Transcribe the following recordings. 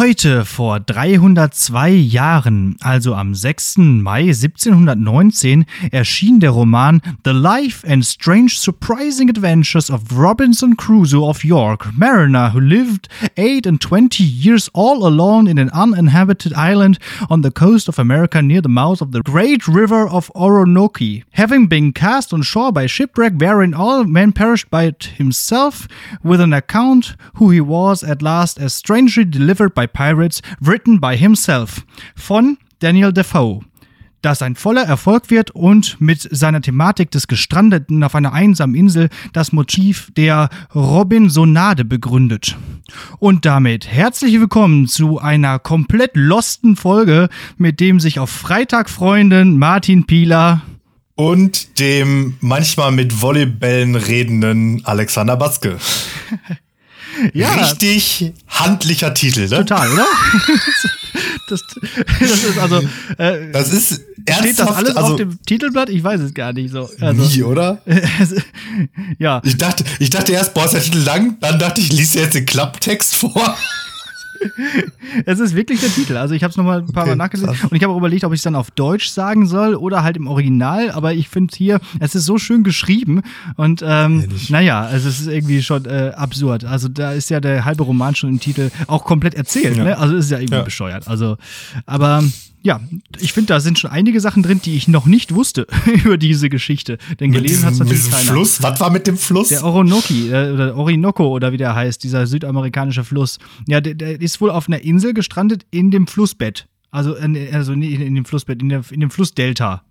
Heute vor 302 Jahren, also am 6. Mai 1719, erschien der Roman The Life and Strange Surprising Adventures of Robinson Crusoe of York, mariner who lived eight and twenty years all alone in an uninhabited island on the coast of America near the mouth of the great river of Oronoki. Having been cast on shore by shipwreck wherein all men perished by himself, with an account who he was at last as strangely delivered by Pirates, written by himself, von Daniel Defoe. Das ein voller Erfolg wird und mit seiner Thematik des Gestrandeten auf einer einsamen Insel das Motiv der Robinsonade begründet. Und damit herzlich willkommen zu einer komplett losten Folge, mit dem sich auf Freitag freunden Martin Pieler und dem manchmal mit Volleybällen redenden Alexander Batzke. ja. Richtig handlicher Titel, ne? Total, oder? das, das, ist also. Äh, das ist Steht das alles also, auf dem Titelblatt? Ich weiß es gar nicht so. Also, nie, oder? ja. Ich dachte, ich dachte erst, boah, ist der Titel lang, dann dachte ich, liest jetzt den Klapptext vor. Es ist wirklich der Titel. Also ich habe es nochmal ein paar okay, Mal nachgelesen und ich habe auch überlegt, ob ich es dann auf Deutsch sagen soll oder halt im Original. Aber ich finde hier, es ist so schön geschrieben und ähm, naja, also es ist irgendwie schon äh, absurd. Also da ist ja der halbe Roman schon im Titel auch komplett erzählt. Ja. Ne? Also ist ja irgendwie ja. bescheuert. Also, aber ja, ich finde, da sind schon einige Sachen drin, die ich noch nicht wusste über diese Geschichte. Denn gelesen hat es natürlich keiner. Fluss? Was war mit dem Fluss? Der Oronoki äh, oder Orinoco oder wie der heißt, dieser südamerikanische Fluss. Ja, der, der ist wohl auf einer Insel gestrandet in dem Flussbett. Also, also in, in dem Flussbett, in, der, in dem Flussdelta.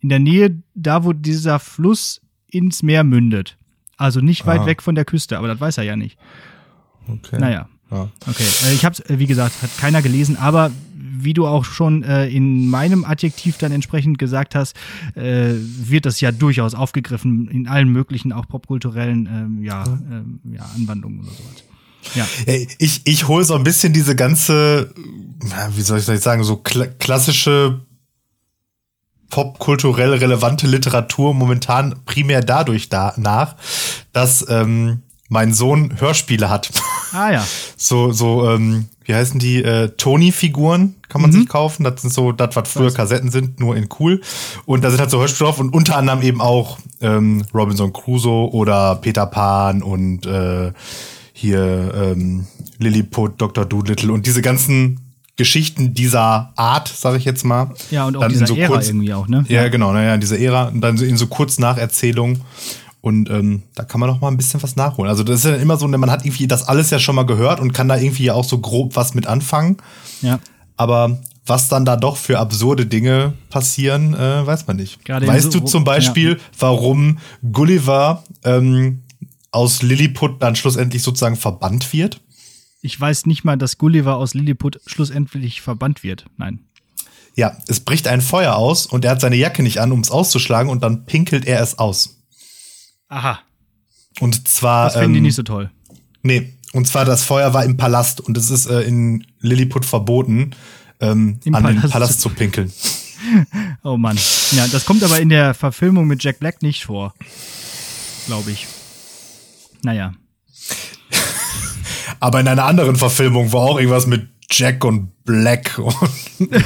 In der Nähe, da wo dieser Fluss ins Meer mündet. Also nicht weit ah. weg von der Küste, aber das weiß er ja nicht. Okay. Naja. Ja. Okay, äh, ich habe es, äh, wie gesagt, hat keiner gelesen, aber wie du auch schon äh, in meinem Adjektiv dann entsprechend gesagt hast, äh, wird das ja durchaus aufgegriffen in allen möglichen, auch popkulturellen ähm, ja, ähm, ja, Anwandlungen oder sowas. Ja. Ich, ich hole so ein bisschen diese ganze, wie soll ich das sagen, so kla klassische popkulturell relevante Literatur momentan primär dadurch da nach, dass ähm, mein Sohn Hörspiele hat. Ah ja. so, so, ähm, wie heißen die? Äh, Tony-Figuren kann man mhm. sich kaufen. Das sind so, das, was früher Kassetten sind, nur in cool. Und da sind halt so Hörspiele drauf und unter anderem eben auch ähm, Robinson Crusoe oder Peter Pan und äh, hier ähm, Lilliput, Dr. Doolittle und diese ganzen Geschichten dieser Art, sage ich jetzt mal. Ja, und auch dann dieser so Ära kurz, irgendwie auch, ne? Ja, genau, naja, in dieser Ära und dann so in so kurz Nacherzählungen. Und ähm, da kann man noch mal ein bisschen was nachholen. Also das ist ja immer so, man hat irgendwie das alles ja schon mal gehört und kann da irgendwie ja auch so grob was mit anfangen. Ja. Aber was dann da doch für absurde Dinge passieren, äh, weiß man nicht. Gerade weißt so, du zum Beispiel, ja. warum Gulliver ähm, aus Lilliput dann schlussendlich sozusagen verbannt wird? Ich weiß nicht mal, dass Gulliver aus Lilliput schlussendlich verbannt wird. Nein. Ja, es bricht ein Feuer aus und er hat seine Jacke nicht an, um es auszuschlagen und dann pinkelt er es aus. Aha. Und zwar. Das finden ähm, die nicht so toll. Nee, und zwar das Feuer war im Palast und es ist äh, in Lilliput verboten, ähm, an Palast. den Palast zu pinkeln. oh Mann. Ja, das kommt aber in der Verfilmung mit Jack Black nicht vor. Glaube ich. Naja. aber in einer anderen Verfilmung war auch irgendwas mit Jack und Black.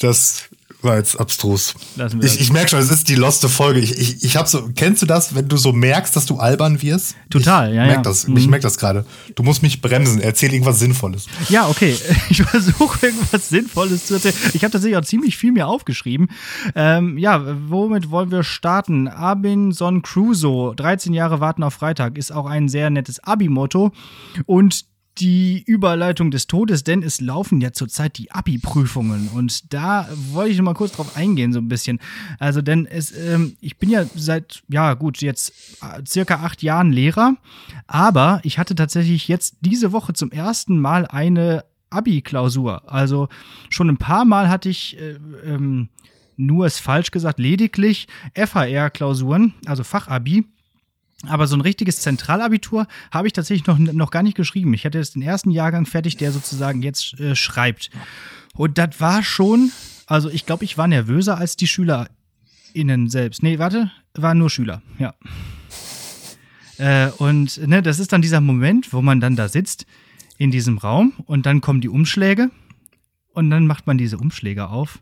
das war jetzt abstrus. Ich, ich merke schon, es ist die loste Folge. Ich, ich, ich hab so, kennst du das, wenn du so merkst, dass du albern wirst? Total, ich ja. Merk ja. Das, mhm. Ich merke das gerade. Du musst mich bremsen. Erzähl irgendwas Sinnvolles. Ja, okay. Ich versuche irgendwas Sinnvolles zu erzählen. Ich habe tatsächlich auch ziemlich viel mir aufgeschrieben. Ähm, ja, womit wollen wir starten? Abinson Crusoe, 13 Jahre warten auf Freitag, ist auch ein sehr nettes Abi-Motto. Und die Überleitung des Todes, denn es laufen ja zurzeit die Abi-Prüfungen und da wollte ich noch mal kurz drauf eingehen, so ein bisschen. Also, denn es, ähm, ich bin ja seit, ja gut, jetzt äh, circa acht Jahren Lehrer, aber ich hatte tatsächlich jetzt diese Woche zum ersten Mal eine Abi-Klausur. Also schon ein paar Mal hatte ich äh, ähm, nur ist falsch gesagt, lediglich FHR-Klausuren, also Fachabi. Aber so ein richtiges Zentralabitur habe ich tatsächlich noch, noch gar nicht geschrieben. Ich hatte jetzt den ersten Jahrgang fertig, der sozusagen jetzt äh, schreibt. Und das war schon, also ich glaube, ich war nervöser als die SchülerInnen selbst. Nee, warte, waren nur Schüler, ja. Äh, und ne, das ist dann dieser Moment, wo man dann da sitzt in diesem Raum und dann kommen die Umschläge und dann macht man diese Umschläge auf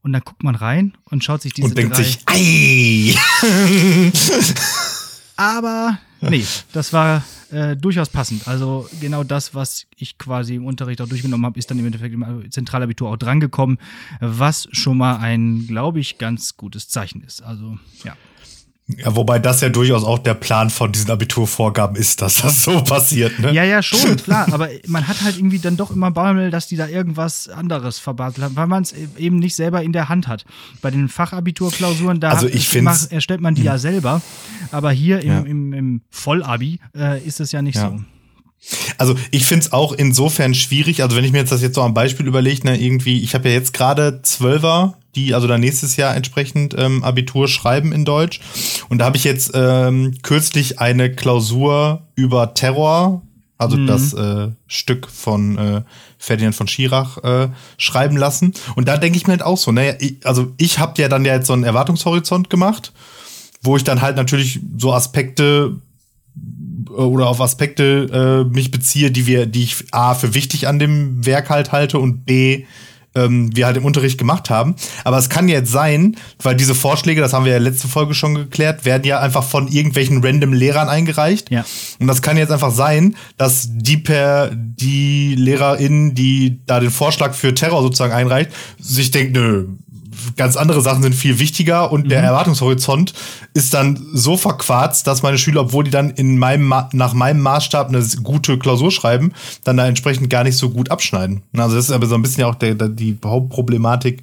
und dann guckt man rein und schaut sich diese Und denkt drei sich, ei! aber nee, das war äh, durchaus passend. Also genau das, was ich quasi im Unterricht auch durchgenommen habe, ist dann im Endeffekt im Zentralabitur auch drangekommen, was schon mal ein, glaube ich, ganz gutes Zeichen ist. Also ja. Ja, wobei das ja durchaus auch der Plan von diesen Abiturvorgaben ist, dass das so passiert, ne? Ja, ja, schon, klar. Aber man hat halt irgendwie dann doch immer Bammel, dass die da irgendwas anderes verbaselt haben, weil man es eben nicht selber in der Hand hat. Bei den Fachabiturklausuren, da Also ich macht- erstellt man die ja selber. Aber hier im, Ja. im, im Vollabi äh, ist es ja nicht Ja. so. Also ich finde es auch insofern schwierig, also wenn ich mir jetzt das jetzt so am Beispiel überlege, ne, irgendwie, ich habe ja jetzt gerade Zwölfer, die also dann nächstes Jahr entsprechend ähm, Abitur schreiben in Deutsch. Und da habe ich jetzt ähm, kürzlich eine Klausur über Terror, also das äh, Stück von äh, Ferdinand von Schirach äh, schreiben lassen. Und da denke ich mir halt auch so, naja, ich, also ich habe ja dann ja jetzt so einen Erwartungshorizont gemacht, wo ich dann halt natürlich so Aspekte oder auf Aspekte äh, mich beziehe, die wir, die ich A für wichtig an dem Werk halt halte und B ähm, wir halt im Unterricht gemacht haben. Aber es kann jetzt sein, weil diese Vorschläge, das haben wir ja letzte Folge schon geklärt, werden ja einfach von irgendwelchen random Lehrern eingereicht. Ja. Und das kann jetzt einfach sein, dass die per die Lehrerin, die da den Vorschlag für Terror sozusagen einreicht, sich denkt, nö, ganz andere Sachen sind viel wichtiger und der Erwartungshorizont ist dann so verquarzt, dass meine Schüler, obwohl die dann in meinem Ma nach meinem Maßstab eine gute Klausur schreiben, dann da entsprechend gar nicht so gut abschneiden. Also das ist aber so ein bisschen ja auch der, der, die Hauptproblematik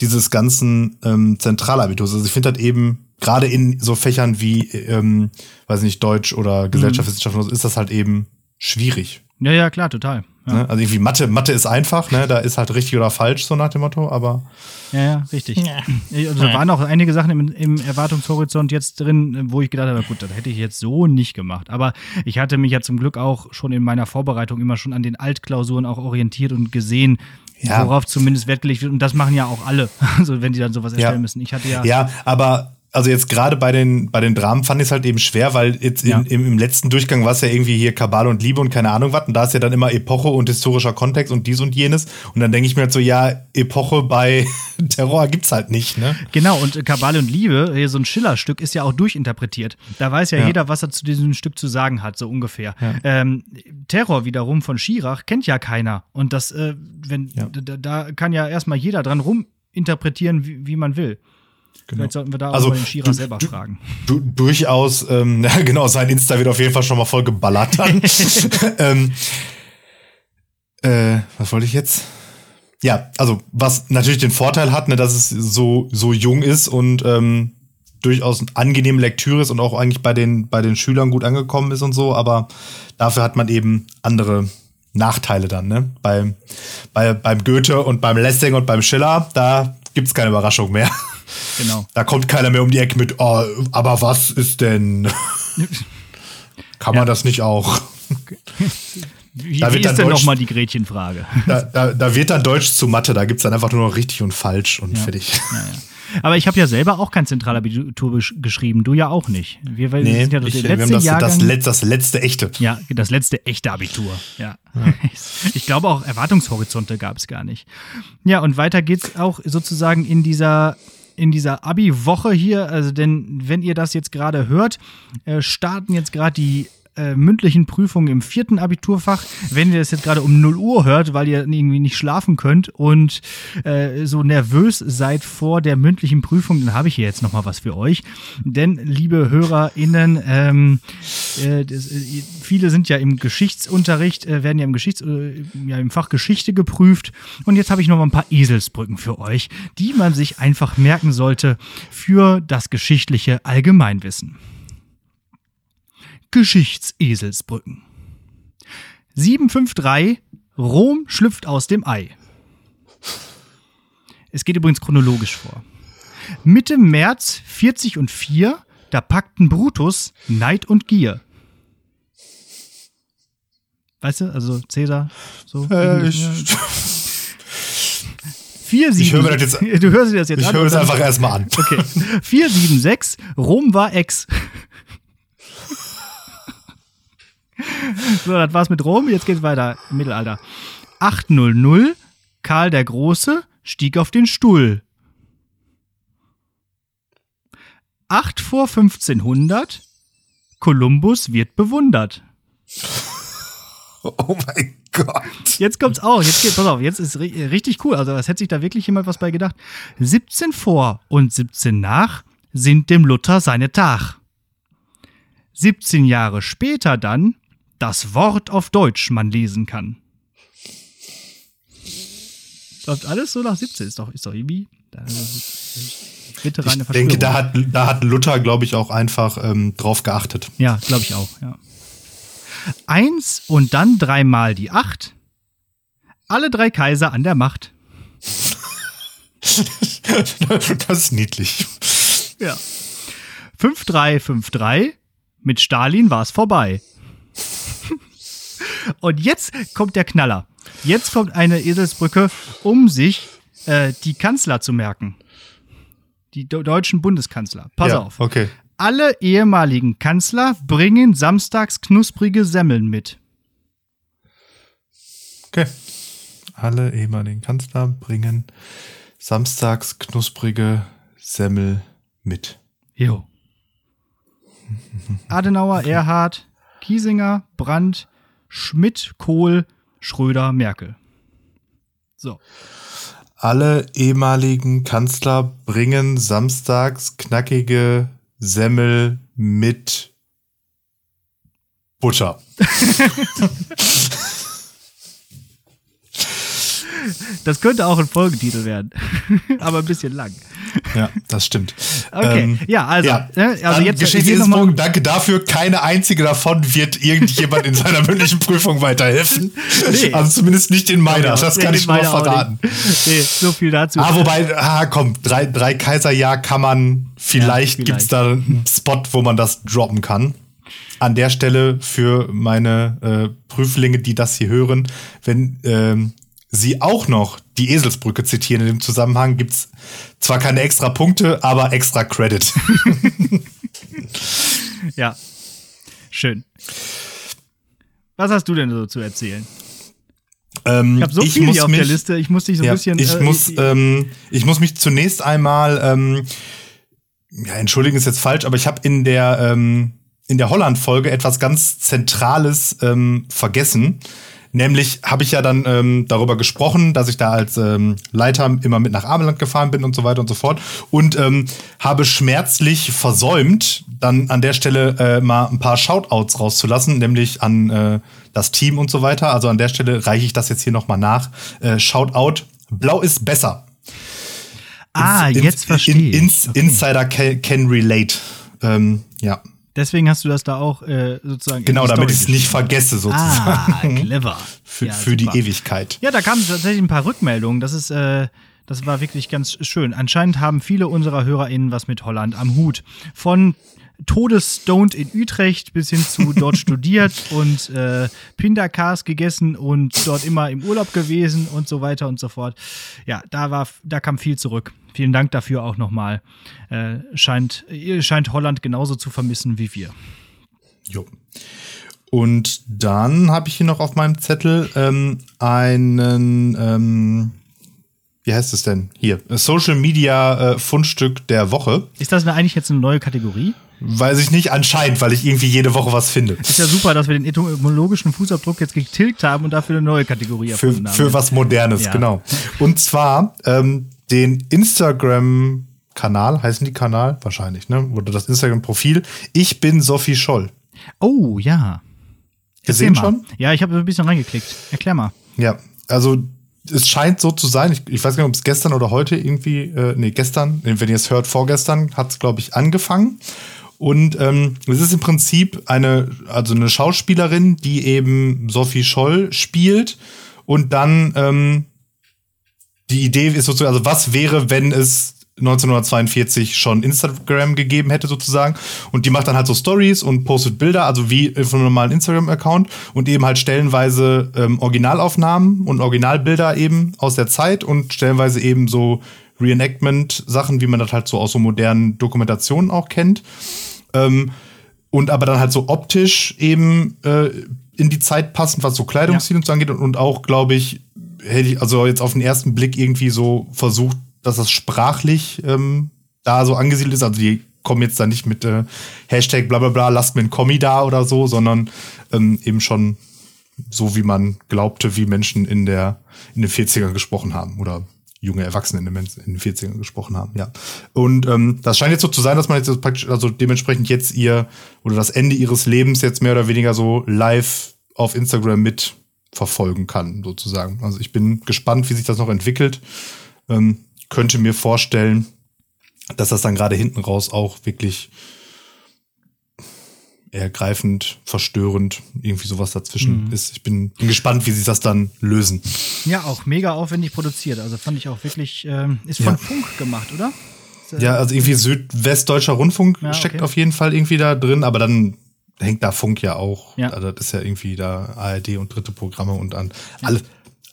dieses ganzen ähm, Zentralabiturs. Also ich finde halt eben gerade in so Fächern wie, ähm, weiß nicht, Deutsch oder Gesellschaftswissenschaften, ist das halt eben schwierig. Ja, ja, klar, total. Ja, Ne? Also irgendwie Mathe, Mathe ist einfach, ne? Da ist halt richtig oder falsch, so nach dem Motto, aber ja, ja richtig. Also, da waren auch einige Sachen im, im Erwartungshorizont jetzt drin, wo ich gedacht habe, gut, das hätte ich jetzt so nicht gemacht. Aber ich hatte mich ja zum Glück auch schon in meiner Vorbereitung immer schon an den Altklausuren auch orientiert und gesehen, Ja. worauf zumindest Wert gelegt wird. Und das machen ja auch alle, also wenn die dann sowas erstellen Ja. müssen. Ich hatte ja, Ja, aber also jetzt gerade bei den, bei den Dramen fand ich es halt eben schwer, weil jetzt in, Ja. im, im letzten Durchgang war es ja irgendwie hier Kabale und Liebe und keine Ahnung was. Und da ist ja dann immer Epoche und historischer Kontext und dies und jenes. Und dann denke ich mir halt so, ja, Epoche bei Terror gibt's halt nicht, ne? Genau, und Kabale und Liebe, hier so ein Schiller-Stück, ist ja auch durchinterpretiert. Da weiß ja, Ja. jeder, was er zu diesem Stück zu sagen hat, so ungefähr. Ähm, Terror wiederum von Schirach kennt ja keiner. Und das, äh, wenn, Ja. da, da kann ja erstmal jeder dran ruminterpretieren, wie, wie man will. Vielleicht sollten wir da Also, auch mal den Schirach du- selber du- fragen. Du, durchaus, ähm, ja, genau, sein Insta wird auf jeden Fall schon mal voll geballert dann. ähm, äh, was wollte ich jetzt? Ja, also was natürlich den Vorteil hat, ne, dass es so, so jung ist und ähm, durchaus eine angenehme Lektüre ist und auch eigentlich bei den, bei den Schülern gut angekommen ist und so, aber dafür hat man eben andere Nachteile dann, ne? Bei, bei, beim Goethe und beim Lessing und beim Schiller, da gibt's keine Überraschung mehr. Genau. Da kommt keiner mehr um die Ecke mit, oh, aber was ist denn? Kann man das nicht auch? Wie, Da wie ist denn nochmal die Gretchenfrage? Da, da, da wird dann Deutsch zu Mathe, da gibt's dann einfach nur noch richtig und falsch und fertig. Aber ich habe ja selber auch kein Zentralabitur geschrieben, du ja auch nicht. Wir, wir Nee, sind ja ich, der wir letzte das, Jahrgang. das, Letz, das letzte echte. Ja, das letzte echte Abitur. Ja. Ich glaube auch Erwartungshorizonte gab es gar nicht. Ja, und weiter geht's auch sozusagen in dieser in dieser Abi-Woche hier, also denn wenn ihr das jetzt gerade hört, äh, starten jetzt gerade die äh, mündlichen Prüfungen im vierten Abiturfach. Wenn ihr das jetzt gerade um 0 Uhr hört, weil ihr irgendwie nicht schlafen könnt und äh, so nervös seid vor der mündlichen Prüfung, dann habe ich hier jetzt noch mal was für euch. Denn, liebe HörerInnen, ähm, äh, das, äh, viele sind ja im Geschichtsunterricht, äh, werden ja im, Geschichts äh, ja im Fach Geschichte geprüft. Und jetzt habe ich noch mal ein paar Eselsbrücken für euch, die man sich einfach merken sollte für das geschichtliche Allgemeinwissen. Geschichtseselsbrücken. 753 Rom schlüpft aus dem Ei. Es geht übrigens chronologisch vor. Mitte März 40 und 4, da packten Brutus Neid und Gier. Weißt du, also Cäsar, so. Äh, ich Ja. 4, 7, Ich höre mir das jetzt- Du hörst dir das jetzt ich an. höre das und dann- einfach erstmal an. Okay. 476, Rom war Ex. so, das war's mit Rom. Jetzt geht's weiter. Mittelalter. 800. Karl der Große stieg auf den Stuhl. 8 vor 1500. Kolumbus wird bewundert. Oh mein Gott. Jetzt kommt's auch. Jetzt geht, pass auf, jetzt ist richtig cool. Also, das hätte sich da wirklich jemand was bei gedacht. 17 vor und 17 nach sind dem Luther seine Tag. 17 Jahre später dann das Wort auf Deutsch man lesen kann. Läuft alles so nach 17, ist doch, ist doch irgendwie. Bitte reine ich denke, da hat, da hat Luther, glaube ich, auch einfach ähm, drauf geachtet. Ja, glaube ich auch, ja. Eins und dann dreimal die Acht. Alle drei Kaiser an der Macht. das ist niedlich. Ja. 5-3, 5-3. Mit Stalin war es vorbei. Und jetzt kommt der Knaller. Jetzt kommt eine Eselsbrücke, um sich äh, die Kanzler zu merken. Die deutschen Bundeskanzler. Pass ja, auf. Okay. Alle ehemaligen Kanzler bringen samstags knusprige Semmeln mit. Okay. Alle ehemaligen Kanzler bringen samstags knusprige Semmel mit. Jo. Adenauer, Erhard, Kiesinger, Brandt, Schmidt, Kohl, Schröder, Merkel. So. Alle ehemaligen Kanzler bringen samstags knackige Semmel mit Butter. Das könnte auch ein Folgetitel werden, aber ein bisschen lang. Ja, das stimmt. Okay, ähm, ja, also, ja. Ne, also jetzt Geschichtsbogen, danke dafür. Keine einzige davon wird irgendjemand in seiner mündlichen Prüfung weiterhelfen. Nee. Also zumindest nicht in meiner, das kann ich nur verraten. Nee, so viel dazu. Ah, wobei, ah, komm, drei, drei Kaiserjahr kann man, vielleicht, ja, vielleicht. gibt es da einen Spot, wo man das droppen kann an der Stelle für meine äh, Prüflinge, die das hier hören, wenn ähm, sie auch noch die Eselsbrücke zitieren in dem Zusammenhang, gibt's zwar keine extra Punkte, aber extra Credit. ja. Schön. Was hast du denn so zu erzählen? Ähm, ich habe so viel hier auf mich, der Liste, ich muss dich so ein ja, bisschen. Ich, äh, muss, ähm, ich muss mich zunächst einmal, ähm, ja, entschuldigen ist jetzt falsch, aber ich habe in der, ähm, in der Holland-Folge etwas ganz Zentrales ähm, vergessen. Nämlich habe ich ja dann ähm, darüber gesprochen, dass ich da als ähm, Leiter immer mit nach Ameland gefahren bin und so weiter und so fort. Und ähm, habe schmerzlich versäumt, dann an der Stelle äh, mal ein paar Shoutouts rauszulassen, nämlich an äh, das Team und so weiter. Also an der Stelle reiche ich das jetzt hier nochmal nach. Äh, Shoutout, Blau ist besser. Ah, ins, jetzt verstehe ich. In, ins, okay. Insider can, can relate. Ähm, ja. Deswegen hast du das da auch äh, sozusagen. Genau, damit ich es nicht vergesse, sozusagen. Ah, clever. für, ja, für die Ewigkeit. Ja, da kamen tatsächlich ein paar Rückmeldungen. Das ist. Äh, das war wirklich ganz schön. Anscheinend haben viele unserer HörerInnen was mit Holland am Hut. Von todesstoned in Utrecht bis hin zu dort studiert und äh, Pindercars gegessen und dort immer im Urlaub gewesen und so weiter und so fort. Ja, da war, da kam viel zurück. Vielen Dank dafür auch nochmal. Äh, scheint, scheint Holland genauso zu vermissen wie wir. Jo. Und dann habe ich hier noch auf meinem Zettel ähm, einen, ähm, wie heißt es denn? Hier, Social Media äh, Fundstück der Woche. Ist das eigentlich jetzt eine neue Kategorie? Weiß ich nicht, anscheinend, weil ich irgendwie jede Woche was finde. Ist ja super, dass wir den etymologischen Fußabdruck jetzt getilgt haben und dafür eine neue Kategorie erfunden für, haben. Für was Modernes, ja. genau. Und zwar ähm, den Instagram-Kanal, heißen die Kanal? Wahrscheinlich, ne? Oder das Instagram-Profil. Ich bin Sophie Scholl. Oh, ja. Gesehen schon? Ja, ich habe ein bisschen reingeklickt. Erklär mal. Ja, also es scheint so zu sein, ich, ich weiß gar nicht, ob es gestern oder heute irgendwie, äh, nee, gestern, wenn ihr es hört, vorgestern, hat es, glaube ich, angefangen. Und ähm, es ist im Prinzip eine, also eine Schauspielerin, die eben Sophie Scholl spielt. Und dann ähm, die Idee ist sozusagen, also was wäre, wenn es 1942 schon Instagram gegeben hätte sozusagen und die macht dann halt so Stories und postet Bilder, also wie von einem normalen Instagram-Account und eben halt stellenweise ähm, Originalaufnahmen und Originalbilder eben aus der Zeit und stellenweise eben so Reenactment-Sachen, wie man das halt so aus so modernen Dokumentationen auch kennt. Ähm, und aber dann halt so optisch eben äh, in die Zeit passend, was so Kleidungsstil ja. und so angeht. Und, und auch, glaube ich, hätte ich also jetzt auf den ersten Blick irgendwie so versucht, dass das sprachlich ähm, da so angesiedelt ist. Also die kommen jetzt da nicht mit äh, Hashtag bla bla bla, lasst mir ein Kommi da oder so, sondern ähm, eben schon so, wie man glaubte, wie Menschen in der in den 40ern gesprochen haben oder junge Erwachsene in den, in den 40ern gesprochen haben, ja. Und ähm, das scheint jetzt so zu sein, dass man jetzt praktisch, also dementsprechend jetzt ihr oder das Ende ihres Lebens jetzt mehr oder weniger so live auf Instagram mit verfolgen kann, sozusagen. Also ich bin gespannt, wie sich das noch entwickelt. Ähm, könnte mir vorstellen, dass das dann gerade hinten raus auch wirklich ergreifend, verstörend, irgendwie sowas dazwischen mhm. ist. Ich bin, bin, gespannt, wie sie das dann lösen. Ja, auch mega aufwendig produziert. Also fand ich auch wirklich, ähm, ist von ja. Funk gemacht, oder? Ja, also irgendwie Südwestdeutscher Rundfunk ja, okay. steckt auf jeden Fall irgendwie da drin, aber dann hängt da Funk ja auch. Ja. Also das ist ja irgendwie da ARD und dritte Programme und an ja. alles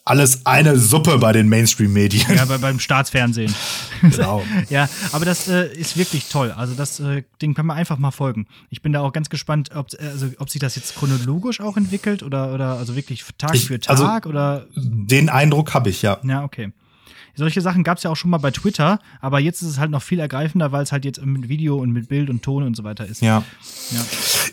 alles eine Suppe bei den Mainstream-Medien. Ja, bei, beim Staatsfernsehen. Genau. ja, aber das äh, ist wirklich toll. Also das äh, Ding kann man einfach mal folgen. Ich bin da auch ganz gespannt, ob, also, ob sich das jetzt chronologisch auch entwickelt oder, oder also wirklich Tag ich, für also Tag also, oder. Den Eindruck habe ich, ja. Ja, okay. Solche Sachen gab es ja auch schon mal bei Twitter, aber jetzt ist es halt noch viel ergreifender, weil es halt jetzt mit Video und mit Bild und Ton und so weiter ist. Ja. ja.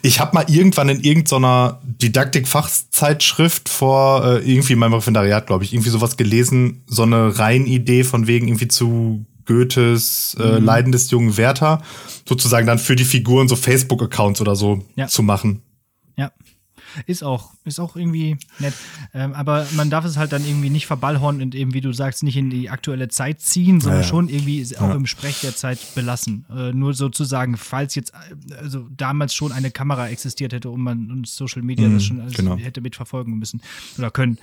Ich habe mal irgendwann in irgendeiner Didaktik-Fachzeitschrift vor äh, irgendwie in meinem Referendariat, glaube ich, irgendwie sowas gelesen, so eine Reihenidee von wegen irgendwie zu Goethes äh, mhm. Leiden des jungen Werther sozusagen dann für die Figuren so Facebook-Accounts oder so ja. zu machen. Ja. Ist auch, ist auch irgendwie nett. Ähm, aber man darf es halt dann irgendwie nicht verballhornen und eben, wie du sagst, nicht in die aktuelle Zeit ziehen, sondern ja, ja. schon irgendwie auch ja. im Sprech der Zeit belassen. Äh, nur sozusagen, falls jetzt, also damals schon eine Kamera existiert hätte und man und Social Media mhm, das schon also genau. hätte mitverfolgen müssen oder können.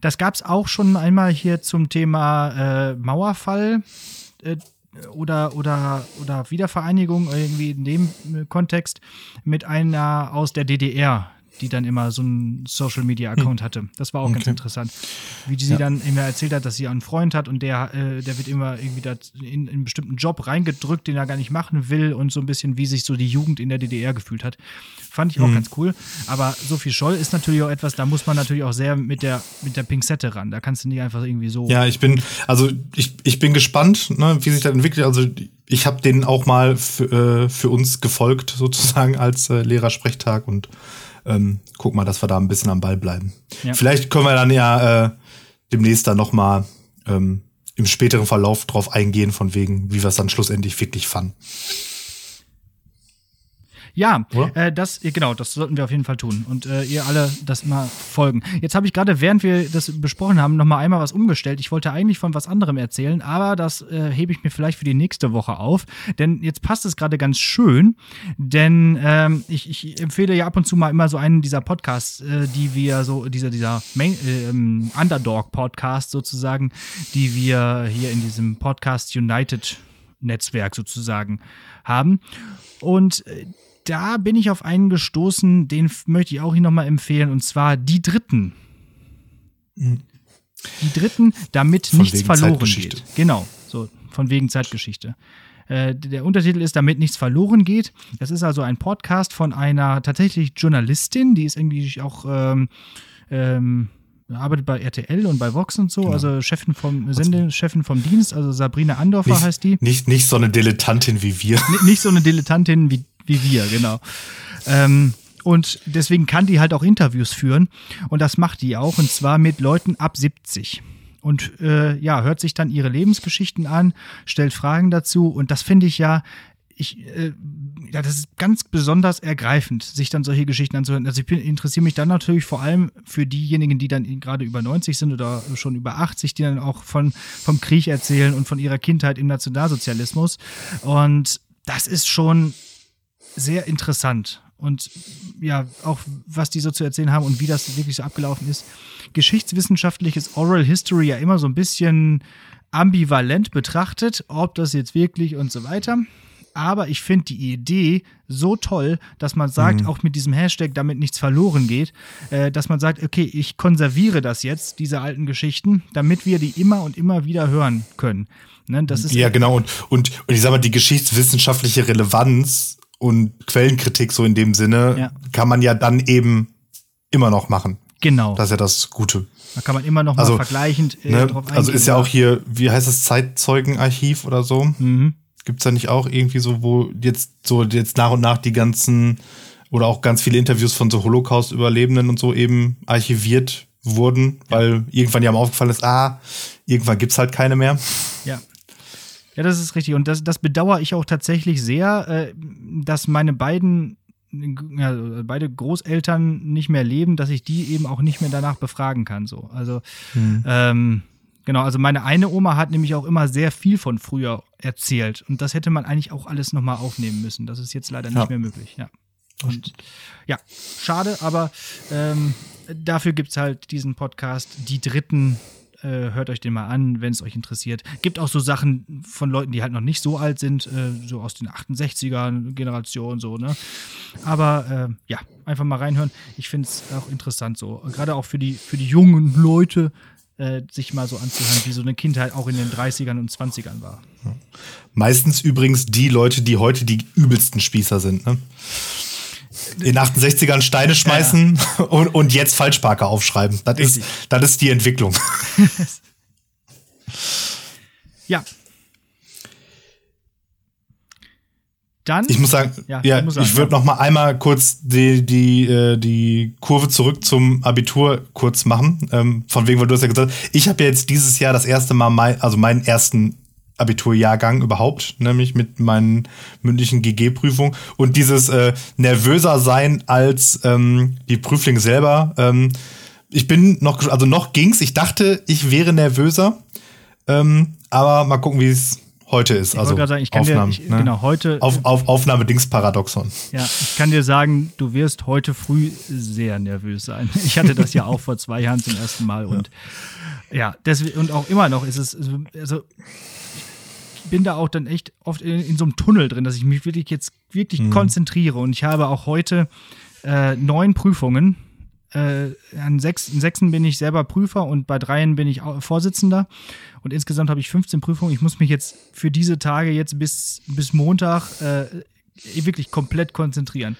Das gab es auch schon einmal hier zum Thema äh, Mauerfall. Äh, oder, oder, oder Wiedervereinigung irgendwie in dem Kontext mit einer aus der DDR, die dann immer so einen Social Media Account hm. hatte. Das war auch okay. ganz interessant. Wie sie ja. dann immer erzählt hat, dass sie einen Freund hat und der, äh, der wird immer irgendwie da in, in, einen bestimmten Job reingedrückt, den er gar nicht machen will und so ein bisschen, wie sich so die Jugend in der DDR gefühlt hat. Fand ich auch mhm. ganz cool. Aber Sophie Scholl ist natürlich auch etwas, da muss man natürlich auch sehr mit der, mit der Pinzette ran. Da kannst du nicht einfach irgendwie so. Ja, ich bin, also ich, ich bin gespannt, ne, wie sich das entwickelt. Also ich habe den auch mal für, äh, für uns gefolgt, sozusagen als äh, Lehrersprechtag und ähm, guck mal, dass wir da ein bisschen am Ball bleiben. Ja. Vielleicht können wir dann ja äh, demnächst dann noch mal ähm, im späteren Verlauf drauf eingehen, von wegen, wie wir es dann schlussendlich wirklich fanden. Ja, äh, das, genau, das sollten wir auf jeden Fall tun. Und äh, ihr alle das mal folgen. Jetzt habe ich gerade, während wir das besprochen haben, nochmal einmal was umgestellt. Ich wollte eigentlich von was anderem erzählen, aber das äh, hebe ich mir vielleicht für die nächste Woche auf. Denn jetzt passt es gerade ganz schön, denn ähm, ich, ich, empfehle ja ab und zu mal immer so einen dieser Podcasts, äh, die wir so, dieser, dieser Main, ähm, Underdog-Podcast sozusagen, die wir hier in diesem Podcast United Netzwerk sozusagen haben. Und äh, da bin ich auf einen gestoßen, den möchte ich auch hier nochmal empfehlen, und zwar die Dritten. Mhm. Die Dritten, damit von nichts verloren geht. Genau, so von wegen Zeitgeschichte. Äh, der Untertitel ist, damit nichts verloren geht. Das ist also ein Podcast von einer tatsächlich Journalistin, die ist irgendwie auch ähm, ähm, arbeitet bei RTL und bei Vox und so, genau. also Chefin vom Sende, Chefin vom Dienst, also Sabrina Andorfer nicht, heißt die. Nicht, nicht so eine Dilettantin wie wir. nicht so eine Dilettantin wie wie wir, genau. Ähm, und deswegen kann die halt auch Interviews führen. Und das macht die auch. Und zwar mit Leuten ab 70. Und äh, ja, hört sich dann ihre Lebensgeschichten an, stellt Fragen dazu. Und das finde ich ja, ich, äh, ja, das ist ganz besonders ergreifend, sich dann solche Geschichten anzuhören. Also ich interessiere mich dann natürlich vor allem für diejenigen, die dann gerade über 90 sind oder schon über 80, die dann auch von, vom Krieg erzählen und von ihrer Kindheit im Nationalsozialismus. Und das ist schon sehr interessant. Und ja, auch was die so zu erzählen haben und wie das wirklich so abgelaufen ist. Geschichtswissenschaftlich ist Oral History ja immer so ein bisschen ambivalent betrachtet, ob das jetzt wirklich und so weiter. Aber ich finde die Idee so toll, dass man sagt, mhm. auch mit diesem Hashtag, damit nichts verloren geht, äh, dass man sagt, okay, ich konserviere das jetzt, diese alten Geschichten, damit wir die immer und immer wieder hören können. Ne, das ist ja, genau. Und, und, und ich sag mal, die geschichtswissenschaftliche Relevanz und Quellenkritik so in dem Sinne Ja. kann man ja dann eben immer noch machen. Genau. Das ist ja das Gute. da kann man immer noch mal Also, vergleichend äh, Ne? drauf eingehen. Also ist ja auch hier, wie heißt das, Zeitzeugenarchiv oder so? Mhm. Gibt's da nicht auch irgendwie so, wo jetzt so jetzt nach und nach die ganzen oder auch ganz viele Interviews von so Holocaust-Überlebenden und so eben archiviert wurden, weil irgendwann ja mal aufgefallen ist, ah, irgendwann gibt's halt keine mehr. Ja. Ja, das ist richtig. Und das, das bedauere ich auch tatsächlich sehr, äh, dass meine beiden, ja, beide Großeltern nicht mehr leben, dass ich die eben auch nicht mehr danach befragen kann. So. Also, ähm, genau, also meine eine Oma hat nämlich auch immer sehr viel von früher erzählt. Und das hätte man eigentlich auch alles nochmal aufnehmen müssen. Das ist jetzt leider nicht Ja. mehr möglich, ja. Und ja, schade, aber ähm, dafür gibt es halt diesen Podcast, die Dritten. Äh, hört euch den mal an, wenn es euch interessiert. Gibt auch so Sachen von Leuten, die halt noch nicht so alt sind, äh, so aus den 68er Generationen, so, ne? Aber äh, ja, einfach mal reinhören. Ich finde es auch interessant, so. Gerade auch für die, für die jungen Leute, äh, sich mal so anzuhören, wie so eine Kindheit auch in den 30ern und 20ern war. Meistens übrigens die Leute, die heute die übelsten Spießer sind. Ne? In 68ern Steine schmeißen Und, und jetzt Falschparker aufschreiben. Das ist, das ist die Entwicklung. Ja. Dann. Ich muss sagen, Ja, ja, du musst sagen, ich würde ja. noch mal einmal kurz die, die, äh, die Kurve zurück zum Abitur kurz machen. Ähm, von wegen, weil du hast ja gesagt, ich habe ja jetzt dieses Jahr das erste Mal mein, also meinen ersten Abiturjahrgang überhaupt, nämlich mit meinen mündlichen GG-Prüfungen und dieses äh, nervöser sein als ähm, die Prüflinge selber. Ähm, ich bin noch, also noch ging's. Ich dachte, ich wäre nervöser, ähm, aber mal gucken, wie es heute ist. ich also sagen, ich kann Aufnahmen, dir, ich, ne? genau, heute, Auf, auf Aufnahme-Dings-Paradoxon. ja, ich kann dir sagen, du wirst heute früh sehr nervös sein. Ich hatte das ja auch vor zwei Jahren zum ersten Mal und ja, deswegen, und auch immer noch ist es, also, bin da auch dann echt oft in, in so einem Tunnel drin, dass ich mich wirklich jetzt wirklich konzentriere und ich habe auch heute äh, neun Prüfungen. Äh, an sechs, in sechsen bin ich selber Prüfer und bei dreien bin ich Vorsitzender. Und insgesamt habe ich 15 Prüfungen. Ich muss mich jetzt für diese Tage jetzt bis, bis Montag äh, wirklich komplett konzentrieren.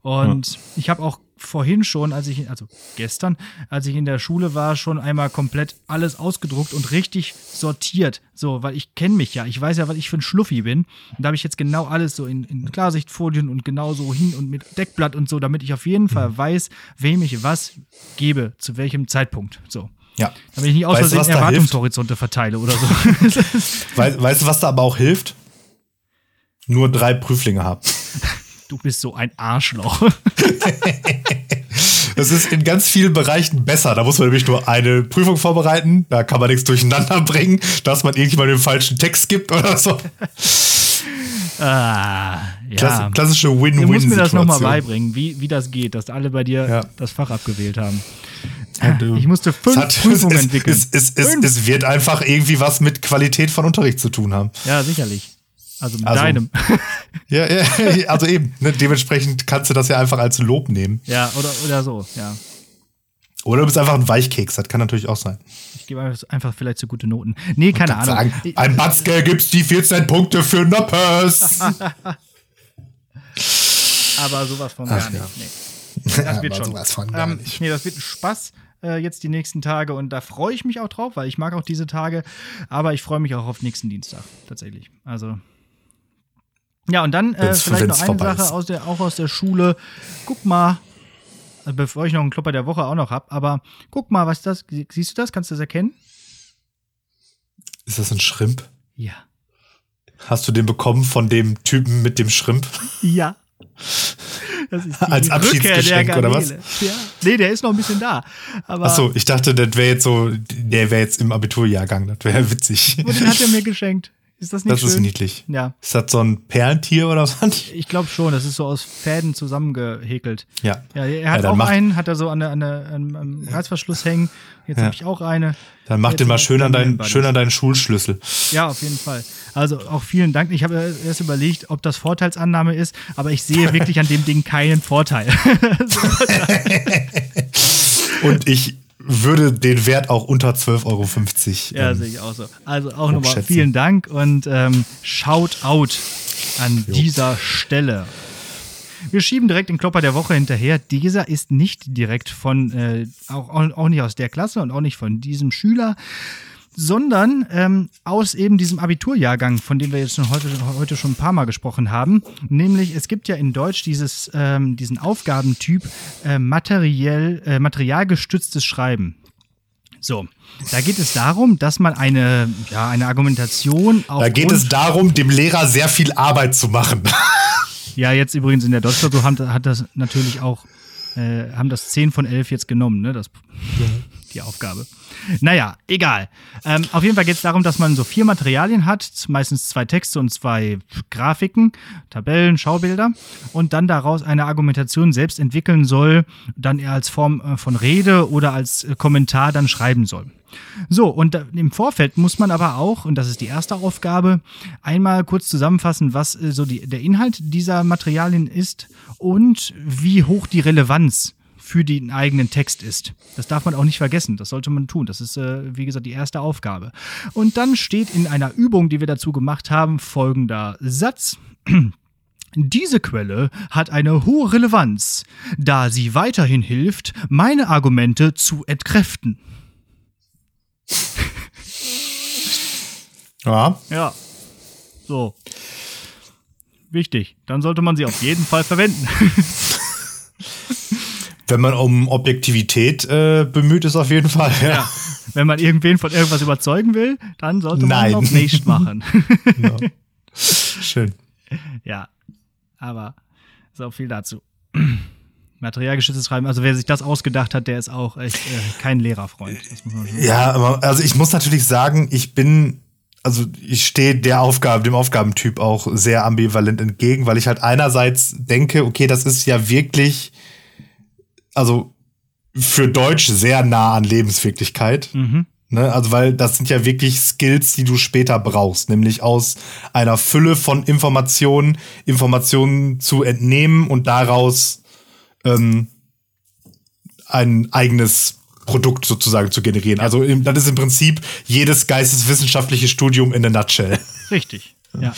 Und ich habe auch vorhin schon, als ich, also gestern, als ich in der Schule war, schon einmal komplett alles ausgedruckt und richtig sortiert. So, weil ich kenne mich ja. Ich weiß ja, was ich für ein Schluffi bin. Und da habe ich jetzt genau alles so in, in Klarsichtfolien und genau so hin und mit Deckblatt und so, damit ich auf jeden Fall weiß, wem ich was gebe, zu welchem Zeitpunkt. So. Ja. Damit ich nicht aus Versehen? Erwartungshorizonte verteile oder so. Weißt, weißt du, was da aber auch hilft? Nur drei Prüflinge haben. du bist so ein Arschloch. Das ist in ganz vielen Bereichen besser. Da muss man nämlich nur eine Prüfung vorbereiten. Da kann man nichts durcheinander bringen, dass man irgendjemand den falschen Text gibt oder so. ah, ja. Klass, klassische Du musst mir Win-Win-Situation. das nochmal beibringen, wie, wie das geht, dass alle bei dir Ja. das Fach abgewählt haben. Ich musste fünf hat- Prüfungen es, entwickeln. Es, es, es, Fünf. es wird einfach irgendwie was mit Qualität von Unterricht zu tun haben. Ja, sicherlich. Also mit Also- deinem. Ja, ja also eben. Ne, dementsprechend kannst du das ja einfach als Lob nehmen. ja, oder, oder so, ja. Oder du bist einfach ein Weichkeks. Das kann natürlich auch sein. Ich gebe einfach- vielleicht so gute Noten. Nee, keine Ahnung. Sagen, ein Batzke gibst die 14 Punkte für Noppers. Aber sowas von Ach gar nicht. ja. Nee. Das wird schon. sowas von gar ähm, nicht. Nee, das wird ein Spaß äh, jetzt die nächsten Tage und da freue ich mich auch drauf, weil ich mag auch diese Tage. Aber ich freue mich auch auf nächsten Dienstag, tatsächlich. Also. Ja, und dann äh, vielleicht noch eine Sache ist. aus der, auch aus der Schule. Guck mal, also bevor ich noch einen Klopper der Woche auch noch habe, aber guck mal, was das, siehst du das? Kannst du das erkennen? Ist das ein Schrimp? Ja. Hast du den bekommen von dem Typen mit dem Schrimp? Ja. Das ist Als Abschiedsgeschenk, oder was? Ja. Nee, der ist noch ein bisschen da. Aber Achso, ich dachte, das wäre jetzt so, der wäre jetzt im Abiturjahrgang. Das wäre witzig. Und den hat er mir geschenkt. Ist das nicht Das schön? ist niedlich. Ja, Ist das so ein Perlentier oder was? ich glaube schon. Das ist so aus Fäden zusammengehäkelt. Ja. Ja, er hat Ja, auch einen, hat er so an der, an der, am, Reißverschluss hängen. Jetzt Ja. habe ich auch eine. Dann mach den mal schön an, deinen, schön an deinen Schulschlüssel. Ja, auf jeden Fall. Also auch vielen Dank. Ich habe erst überlegt, ob das Vorteilsannahme ist, aber ich sehe wirklich an dem Ding keinen Vorteil. Und ich würde den Wert auch unter 12,50 Euro. Ja, ähm, sehe ich auch so. Also auch nochmal vielen Dank und ähm, Shout out an dieser Stelle. Wir schieben direkt den Klopper der Woche hinterher. Dieser ist nicht direkt von, äh, auch, auch nicht aus der Klasse und auch nicht von diesem Schüler, sondern ähm, aus eben diesem Abiturjahrgang, von dem wir jetzt schon heute, heute schon ein paar Mal gesprochen haben. Nämlich, es gibt ja in Deutsch dieses, ähm, diesen Aufgabentyp äh, materiell, äh, materialgestütztes Schreiben. So, da geht es darum, dass man eine, ja, eine Argumentation Da geht es darum, dem Lehrer sehr viel Arbeit zu machen. Ja, jetzt übrigens in der Deutschklausur hat, hat das natürlich auch, äh, haben das 10 von 11 jetzt genommen, ne? Das, die Aufgabe. Naja, egal. Ähm, auf jeden Fall geht es darum, dass man so vier Materialien hat, meistens zwei Texte und zwei Grafiken, Tabellen, Schaubilder und dann daraus eine Argumentation selbst entwickeln soll, dann eher als Form äh, von Rede oder als äh, Kommentar dann schreiben soll. So, und im Vorfeld muss man aber auch, und das ist die erste Aufgabe, einmal kurz zusammenfassen, was äh, so die, der Inhalt dieser Materialien ist und wie hoch die Relevanz für den eigenen Text ist. Das darf man auch nicht vergessen. Das sollte man tun. Das ist, äh, wie gesagt, die erste Aufgabe. Und dann steht in einer Übung, die wir dazu gemacht haben, folgender Satz. Diese Quelle hat eine hohe Relevanz, da sie weiterhin hilft, meine Argumente zu entkräften. Ja. Ja. So. Wichtig. Dann sollte man sie auf jeden Fall verwenden. Wenn man um Objektivität äh, bemüht ist, auf jeden Fall. Ja. ja. Wenn man irgendwen von irgendwas überzeugen will, dann sollte man Nein. noch nicht machen. ja. Schön. Ja. Aber so viel dazu. Materialgeschütztes Schreiben, also wer sich das ausgedacht hat, der ist auch echt äh, kein Lehrerfreund. ja, aber also ich muss natürlich sagen, ich bin also ich stehe der Aufgabe, dem Aufgabentyp auch sehr ambivalent entgegen, weil ich halt einerseits denke, okay, das ist ja wirklich, also für Deutsch sehr nah an Lebenswirklichkeit. Mhm. Ne? Also, weil das sind ja wirklich Skills, die du später brauchst, nämlich aus einer Fülle von Informationen, Informationen zu entnehmen und daraus ähm, ein eigenes Produkt sozusagen zu generieren. Also das ist im Prinzip jedes geisteswissenschaftliche Studium in a nutshell. Richtig. Ja.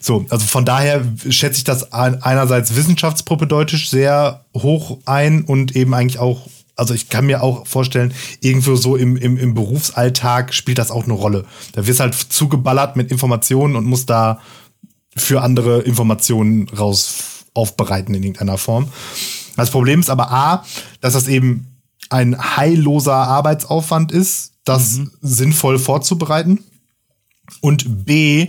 So, also von daher schätze ich das einerseits wissenschaftspropedeutisch sehr hoch ein und eben eigentlich auch, also ich kann mir auch vorstellen, irgendwo so im, im, im Berufsalltag spielt das auch eine Rolle. Da wirst halt zugeballert mit Informationen und musst da für andere Informationen raus aufbereiten in irgendeiner Form. Das Problem ist aber A, dass das eben ein heilloser Arbeitsaufwand ist, das mhm. sinnvoll vorzubereiten. Und B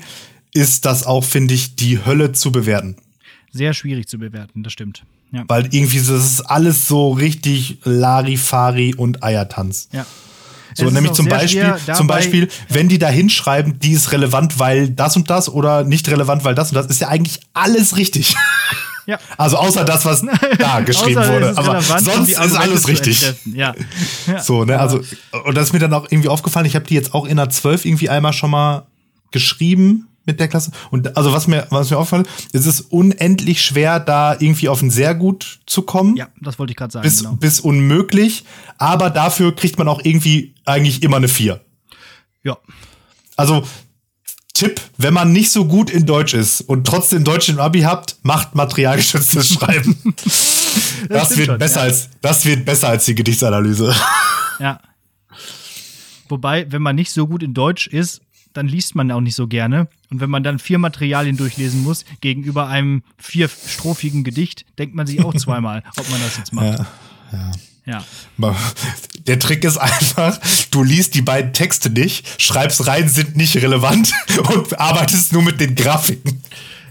ist das auch, finde ich, die Hölle zu bewerten. Sehr schwierig zu bewerten, das stimmt. Ja. Weil irgendwie das ist alles so richtig Larifari und Eiertanz. Ja. So, nämlich zum Beispiel, zum Beispiel, wenn die da hinschreiben, die ist relevant, weil das und das oder nicht relevant, weil das und das, ist ja eigentlich alles richtig. Ja. Also außer das, was da geschrieben wurde. Aber sonst ist alles richtig. Ja. ja. So, ne, also, und das ist mir dann auch irgendwie aufgefallen, ich habe die jetzt auch in der 12 irgendwie einmal schon mal geschrieben mit der Klasse. Und also was mir, was mir auffällt, ist es unendlich schwer, da irgendwie auf ein sehr gut zu kommen. Ja, das wollte ich gerade sagen. Bis, genau. bis unmöglich. Aber dafür kriegt man auch irgendwie eigentlich immer eine 4. Ja. Also Tipp, wenn man nicht so gut in Deutsch ist und trotzdem Deutsch im Abi habt, macht materialgeschütztes Schreiben. das, das wird schon, besser ja. als das wird besser als die Gedichtsanalyse. Ja. Wobei, wenn man nicht so gut in Deutsch ist, dann liest man auch nicht so gerne. Und wenn man dann vier Materialien durchlesen muss, gegenüber einem vierstrophigen Gedicht, denkt man sich auch zweimal, ob man das jetzt macht. Ja, ja. Ja. Der Trick ist einfach, du liest die beiden Texte nicht, schreibst rein, sind nicht relevant und arbeitest nur mit den Grafiken.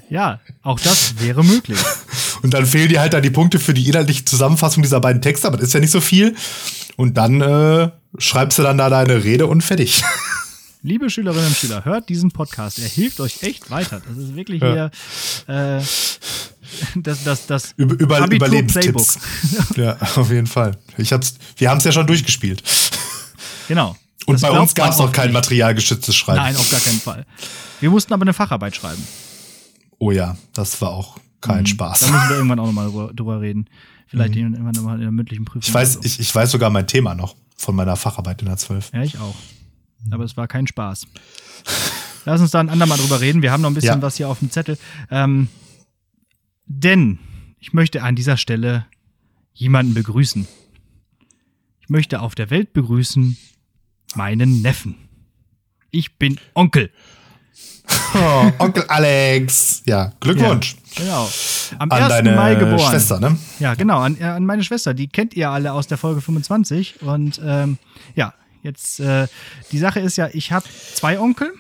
Ja, auch das wäre möglich. Und dann fehlen dir halt da die Punkte für die inhaltliche Zusammenfassung dieser beiden Texte, aber das ist ja nicht so viel. Und dann äh, schreibst du dann da deine Rede und fertig. Liebe Schülerinnen und Schüler, hört diesen Podcast. Er hilft euch echt weiter. Das ist wirklich ja. hier äh, das, das, das Über, über, Überlebenstipps. ja, auf jeden Fall. Ich hab's, wir haben es ja schon durchgespielt. Genau. Und das bei uns gab es noch kein materialgeschütztes Schreiben. Nein, auf gar keinen Fall. Wir mussten aber eine Facharbeit schreiben. Oh ja, das war auch kein mhm. Spaß. Da müssen wir irgendwann auch nochmal drüber reden. Vielleicht mhm. irgendwann nochmal in der mündlichen Prüfung. Ich weiß, so. ich, ich weiß sogar mein Thema noch von meiner Facharbeit in der 12. Ja, ich auch. Aber es war kein Spaß. Lass uns da ein andermal drüber reden. Wir haben noch ein bisschen ja. was hier auf dem Zettel. Ähm, denn ich möchte an dieser Stelle jemanden begrüßen. Ich möchte auf der Welt begrüßen meinen Neffen. Ich bin Onkel. Oh, Onkel Alex. Ja, Glückwunsch. Ja, genau. Am An 1. deine Mai geboren. Schwester, ne? Ja, genau, an, äh, an meine Schwester. Die kennt ihr alle aus der Folge 25. Und ähm, ja, jetzt, äh, die Sache ist ja, ich habe zwei Onkel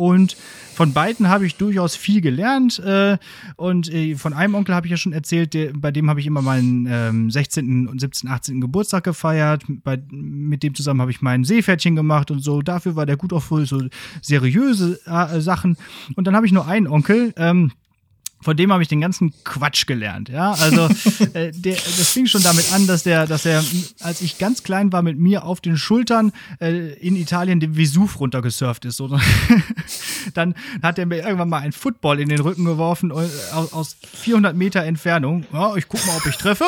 und von beiden habe ich durchaus viel gelernt. Äh, und äh, von einem Onkel habe ich ja schon erzählt, der, bei dem habe ich immer meinen ähm, 16. und 17., 18. Geburtstag gefeiert. Bei, mit dem zusammen habe ich mein Seepferdchen gemacht und so. Dafür war der gut auf so seriöse äh, Sachen. Und dann habe ich nur einen Onkel, ähm, von dem habe ich den ganzen Quatsch gelernt. Ja, also äh, der, das fing schon damit an, dass der, dass er, als ich ganz klein war, mit mir auf den Schultern äh, in Italien den Vesuv runtergesurft ist. So. Dann hat er mir irgendwann mal einen Football in den Rücken geworfen äh, aus, aus 400 Meter Entfernung. Ja, ich guck mal, ob ich treffe.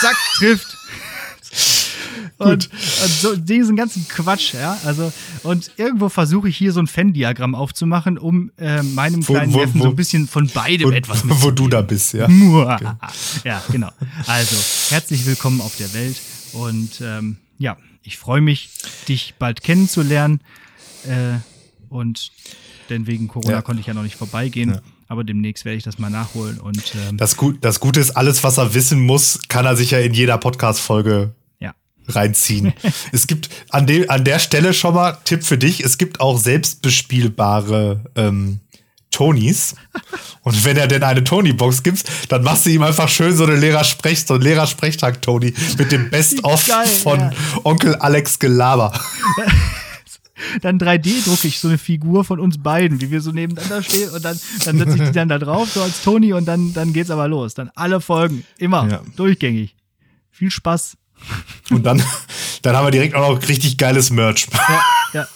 Zack, trifft. Und, und so diesen ganzen Quatsch, ja. Also, und irgendwo versuche ich hier so ein Venn-Diagramm aufzumachen, um äh, meinem Wo- kleinen wo- Neffen wo- so ein bisschen von beidem Wo, etwas wo du da bist, ja. Mua. Ja, genau. Also, herzlich willkommen auf der Welt. Und ähm, ja, ich freue mich, dich bald kennenzulernen. Äh, und denn wegen Corona Ja. konnte ich ja noch nicht vorbeigehen. Aber demnächst werde ich das mal nachholen. Und ähm, Das, Gut, das Gute ist, alles, was er wissen muss, kann er sich ja in jeder Podcast-Folge ja. Reinziehen. es gibt an, de, an der Stelle schon mal Tipp für dich: Es gibt auch selbstbespielbare ähm, Tonys. Und wenn er denn eine Tony-Box gibt, dann machst du ihm einfach schön so eine Lehrersprech, so einen Lehrersprechtag-Tony mit dem Best-of von ja. Onkel Alex Gelaber. Dann 3D drucke ich so eine Figur von uns beiden, wie wir so nebeneinander stehen. Und dann, dann setze ich die dann da drauf, so als Toni. Und dann, dann geht's aber los. Dann alle Folgen. Immer. Ja. Durchgängig. Viel Spaß. Und dann, dann haben wir direkt auch noch richtig geiles Merch. Ja, ja.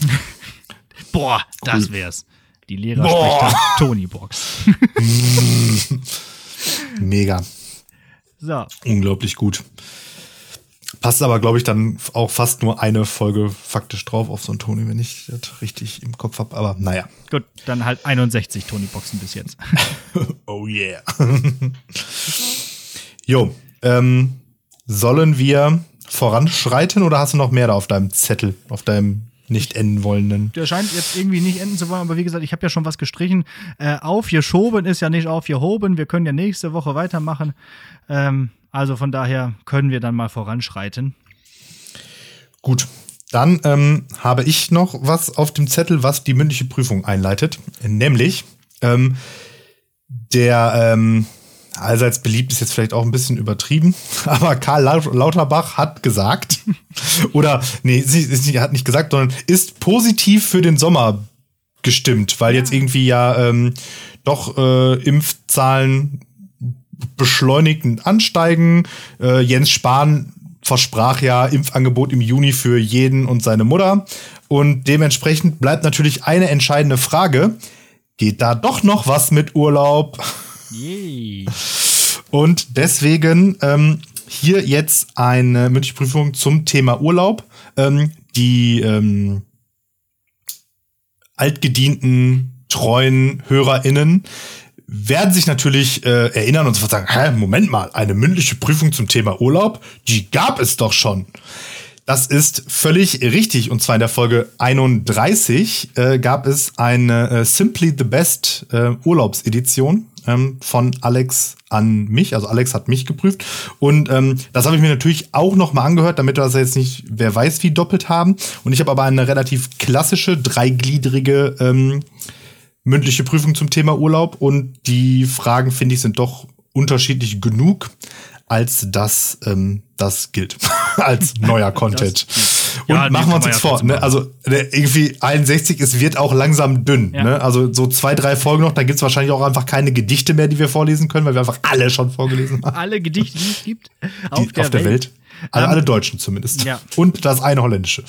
Boah, das wär's. Die Lehrer Boah. Tony-Box. Mega. So, Unglaublich gut. Passt aber, glaube ich, dann auch fast nur eine Folge faktisch drauf auf so einen Tony, wenn ich das richtig im Kopf habe. Aber naja. gut, dann halt 61 Tony-Boxen bis jetzt. Oh yeah. jo, ähm, sollen wir voranschreiten oder hast du noch mehr da auf deinem Zettel, auf deinem nicht enden wollenden? Der scheint jetzt irgendwie nicht enden zu wollen, aber wie gesagt, ich habe ja schon was gestrichen. Äh, aufgeschoben ist ja nicht aufgehoben. Wir können ja nächste Woche weitermachen. Ähm, also von daher können wir dann mal voranschreiten. Gut, dann ähm, habe ich noch was auf dem Zettel, was die mündliche Prüfung einleitet. Nämlich ähm, der ähm, allseits beliebt ist jetzt vielleicht auch ein bisschen übertrieben, aber Karl Lau- Lauterbach hat gesagt, oder nee, sie, hat nicht gesagt, sondern ist positiv für den Sommer gestimmt, weil jetzt irgendwie ja ähm, doch äh, Impfzahlen beschleunigt ansteigen. Äh, Jens Spahn versprach ja Impfangebot im Juni für jeden und seine Mutter. Und dementsprechend bleibt natürlich eine entscheidende Frage. Geht da doch noch was mit Urlaub? Yay. Und deswegen ähm, hier jetzt eine mündliche Prüfung zum Thema Urlaub. Ähm, die ähm, altgedienten, treuen HörerInnen werden sich natürlich äh, erinnern und sofort sagen, hä, Moment mal, eine mündliche Prüfung zum Thema Urlaub, die gab es doch schon. Das ist völlig richtig. Und zwar in der Folge 31 äh, gab es eine äh, Simply the Best äh, Urlaubsedition ähm, von Alex an mich. Also Alex hat mich geprüft. Und ähm, das habe ich mir natürlich auch noch mal angehört, damit wir das jetzt nicht, wer weiß wie, doppelt haben. Und ich habe aber eine relativ klassische, dreigliedrige ähm, mündliche Prüfung zum Thema Urlaub. Und die Fragen, finde ich, sind doch unterschiedlich genug, als dass ähm, das gilt. als neuer Content. Und Ja, machen wir uns jetzt ja vor, ne? Also irgendwie 61, es wird auch langsam dünn. Ja. Ne? Also so zwei, drei Folgen noch, da gibt's wahrscheinlich auch einfach keine Gedichte mehr, die wir vorlesen können, weil wir einfach alle schon vorgelesen haben. Alle Gedichte, die es gibt, Die, auf der Welt. Alle, Ähm, alle Deutschen zumindest. ja. Und das eine holländische.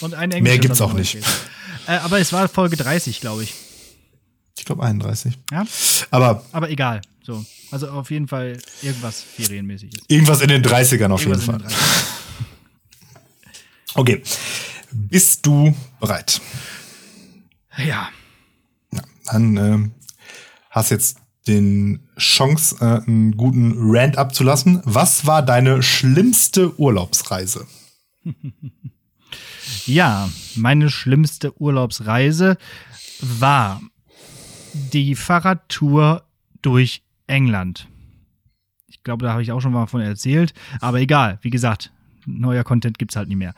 Und ein Mehr englisches gibt's auch nicht. Äh, aber es war Folge 30, glaube ich. Ich glaube 31. Ja? Aber Aber egal. So. Also auf jeden Fall irgendwas Ferienmäßiges. irgendwas in den 30ern auf jeden Irgendwas in Fall. Den 30. Okay. Bist du bereit? Ja. Dann ähm, hast jetzt den Chance, äh, einen guten Rant abzulassen. Was war deine schlimmste Urlaubsreise? ja, meine schlimmste Urlaubsreise war die Fahrradtour durch England. Ich glaube, da habe ich auch schon mal von erzählt. Aber egal, wie gesagt, neuer Content gibt es halt nicht mehr.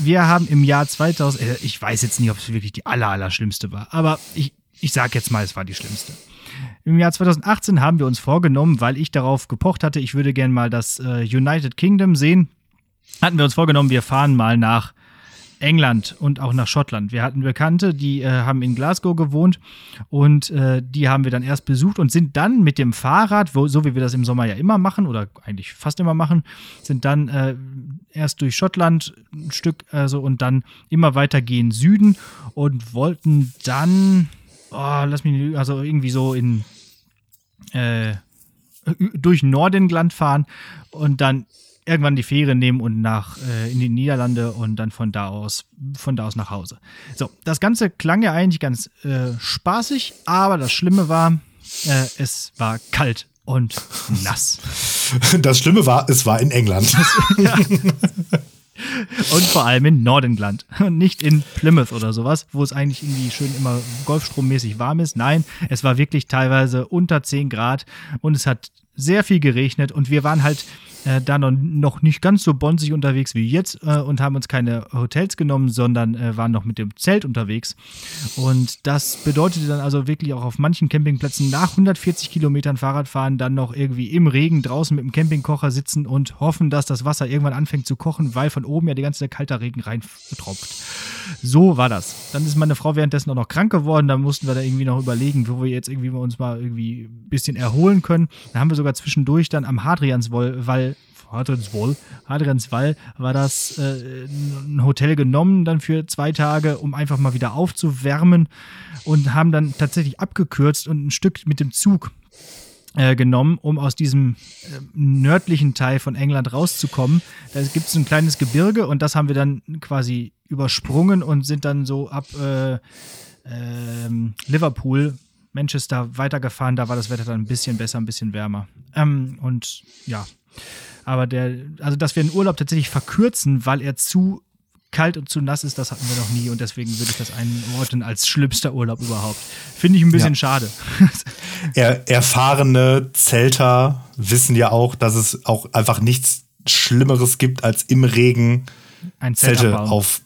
Wir haben im Jahr 2000, äh, ich weiß jetzt nicht, ob es wirklich die aller, aller schlimmste war, aber ich, ich sage jetzt mal, es war die schlimmste. Im Jahr 2018 haben wir uns vorgenommen, weil ich darauf gepocht hatte, ich würde gerne mal das äh, United Kingdom sehen, hatten wir uns vorgenommen, wir fahren mal nach England und auch nach Schottland. Wir hatten Bekannte, die äh, haben in Glasgow gewohnt und äh, die haben wir dann erst besucht und sind dann mit dem Fahrrad, wo, so wie wir das im Sommer ja immer machen oder eigentlich fast immer machen, sind dann äh, erst durch Schottland ein Stück also und dann immer weiter gehen Süden und wollten dann, oh, lass mich, also irgendwie so in äh, durch Nordengland fahren und dann irgendwann die Fähre nehmen und nach äh, in die Niederlande und dann von da aus von da aus nach Hause. So, das Ganze klang ja eigentlich ganz äh, spaßig, aber das Schlimme war, äh, es war kalt und nass. Das Schlimme war, es war in England. ja. Und vor allem in Nordengland und nicht in Plymouth oder sowas, wo es eigentlich irgendwie schön immer golfstrommäßig warm ist. Nein, es war wirklich teilweise unter 10 Grad und es hat sehr viel geregnet und wir waren halt äh, da noch nicht ganz so bonsig unterwegs wie jetzt äh, und haben uns keine Hotels genommen, sondern äh, waren noch mit dem Zelt unterwegs. Und das bedeutete dann also wirklich auch auf manchen Campingplätzen nach 140 Kilometern Fahrradfahren dann noch irgendwie im Regen draußen mit dem Campingkocher sitzen und hoffen, dass das Wasser irgendwann anfängt zu kochen, weil von oben ja die ganze Zeit kalter Regen reintropft. So war das. Dann ist meine Frau währenddessen auch noch krank geworden. Da mussten wir da irgendwie noch überlegen, wo wir jetzt irgendwie uns mal irgendwie ein bisschen erholen können. Da haben wir sogar zwischendurch dann am Hadrianswall Hadrianswall, Hadrianswall war das äh, ein Hotel genommen, dann für zwei Tage, um einfach mal wieder aufzuwärmen und haben dann tatsächlich abgekürzt und ein Stück mit dem Zug äh, genommen, um aus diesem äh, nördlichen Teil von England rauszukommen. Da gibt es ein kleines Gebirge und das haben wir dann quasi übersprungen und sind dann so ab äh, ähm, Liverpool Manchester weitergefahren. Da war das Wetter dann ein bisschen besser, ein bisschen wärmer. Ähm, und ja, aber der, also dass wir den Urlaub tatsächlich verkürzen, weil er zu kalt und zu nass ist, das hatten wir noch nie und deswegen würde ich das einordnen als schlimmster Urlaub überhaupt. Finde ich ein bisschen ja. schade. er, erfahrene Zelter wissen ja auch, dass es auch einfach nichts Schlimmeres gibt, als im Regen ein Zelt Zelte abbauen. auf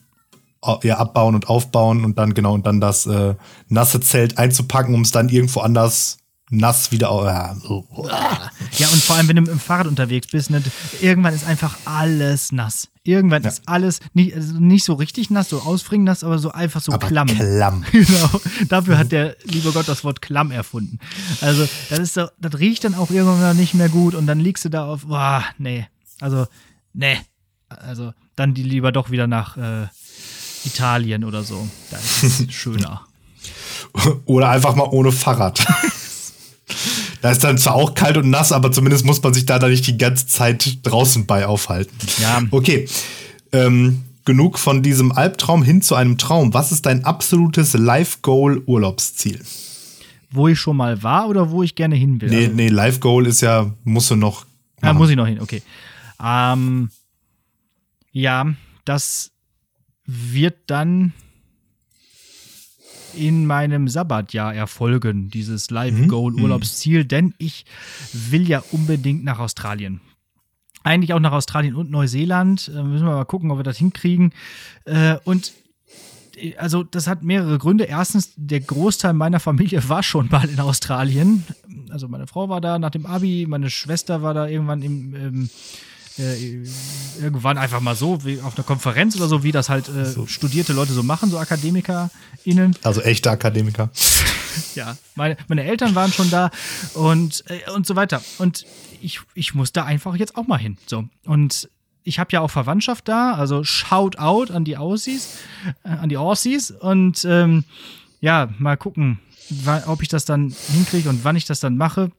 ja, abbauen und aufbauen und dann genau und dann das äh, nasse Zelt einzupacken, um es dann irgendwo anders nass wieder. Ja, und vor allem, wenn du im Fahrrad unterwegs bist, ne, irgendwann ist einfach alles nass. Irgendwann ja. ist alles nicht, also nicht so richtig nass, so ausfringend nass, aber so einfach so aber klamm. Klamm. genau. Dafür hat der liebe Gott das Wort klamm erfunden. Also, das ist so, das riecht dann auch irgendwann nicht mehr gut und dann liegst du da auf, boah, nee. Also, nee. Also, dann die lieber doch wieder nach äh, Italien oder so. Da ist es schöner. Oder einfach mal ohne Fahrrad. Da ist dann zwar auch kalt und nass, aber zumindest muss man sich da dann nicht die ganze Zeit draußen bei aufhalten. Ja. Okay. Ähm, genug von diesem Albtraum hin zu einem Traum. Was ist dein absolutes Life-Goal-Urlaubsziel? Wo ich schon mal war oder wo ich gerne hin will? Nee, nee, Life-Goal ist ja, musst du noch. Ah, machen. Ja, muss ich noch hin, okay. Ähm, ja, das wird dann in meinem Sabbatjahr erfolgen, dieses Live-Goal-Urlaubsziel, mhm. denn ich will ja unbedingt nach Australien. Eigentlich auch nach Australien und Neuseeland. Äh, müssen wir mal gucken, ob wir das hinkriegen. Äh, und äh, also das hat mehrere Gründe. Erstens, der Großteil meiner Familie war schon mal in Australien. Also meine Frau war da nach dem Abi, meine Schwester war da irgendwann im, im äh, irgendwann einfach mal so, wie auf einer Konferenz oder so, wie das halt äh, so. studierte Leute so machen, so AkademikerInnen. Also echte Akademiker. ja, meine, meine Eltern waren schon da und, äh, und so weiter. Und ich, ich muss da einfach jetzt auch mal hin. So. Und ich habe ja auch Verwandtschaft da, also shout out an die Aussies, äh, an die Aussies und ähm, ja, mal gucken, ob ich das dann hinkriege und wann ich das dann mache.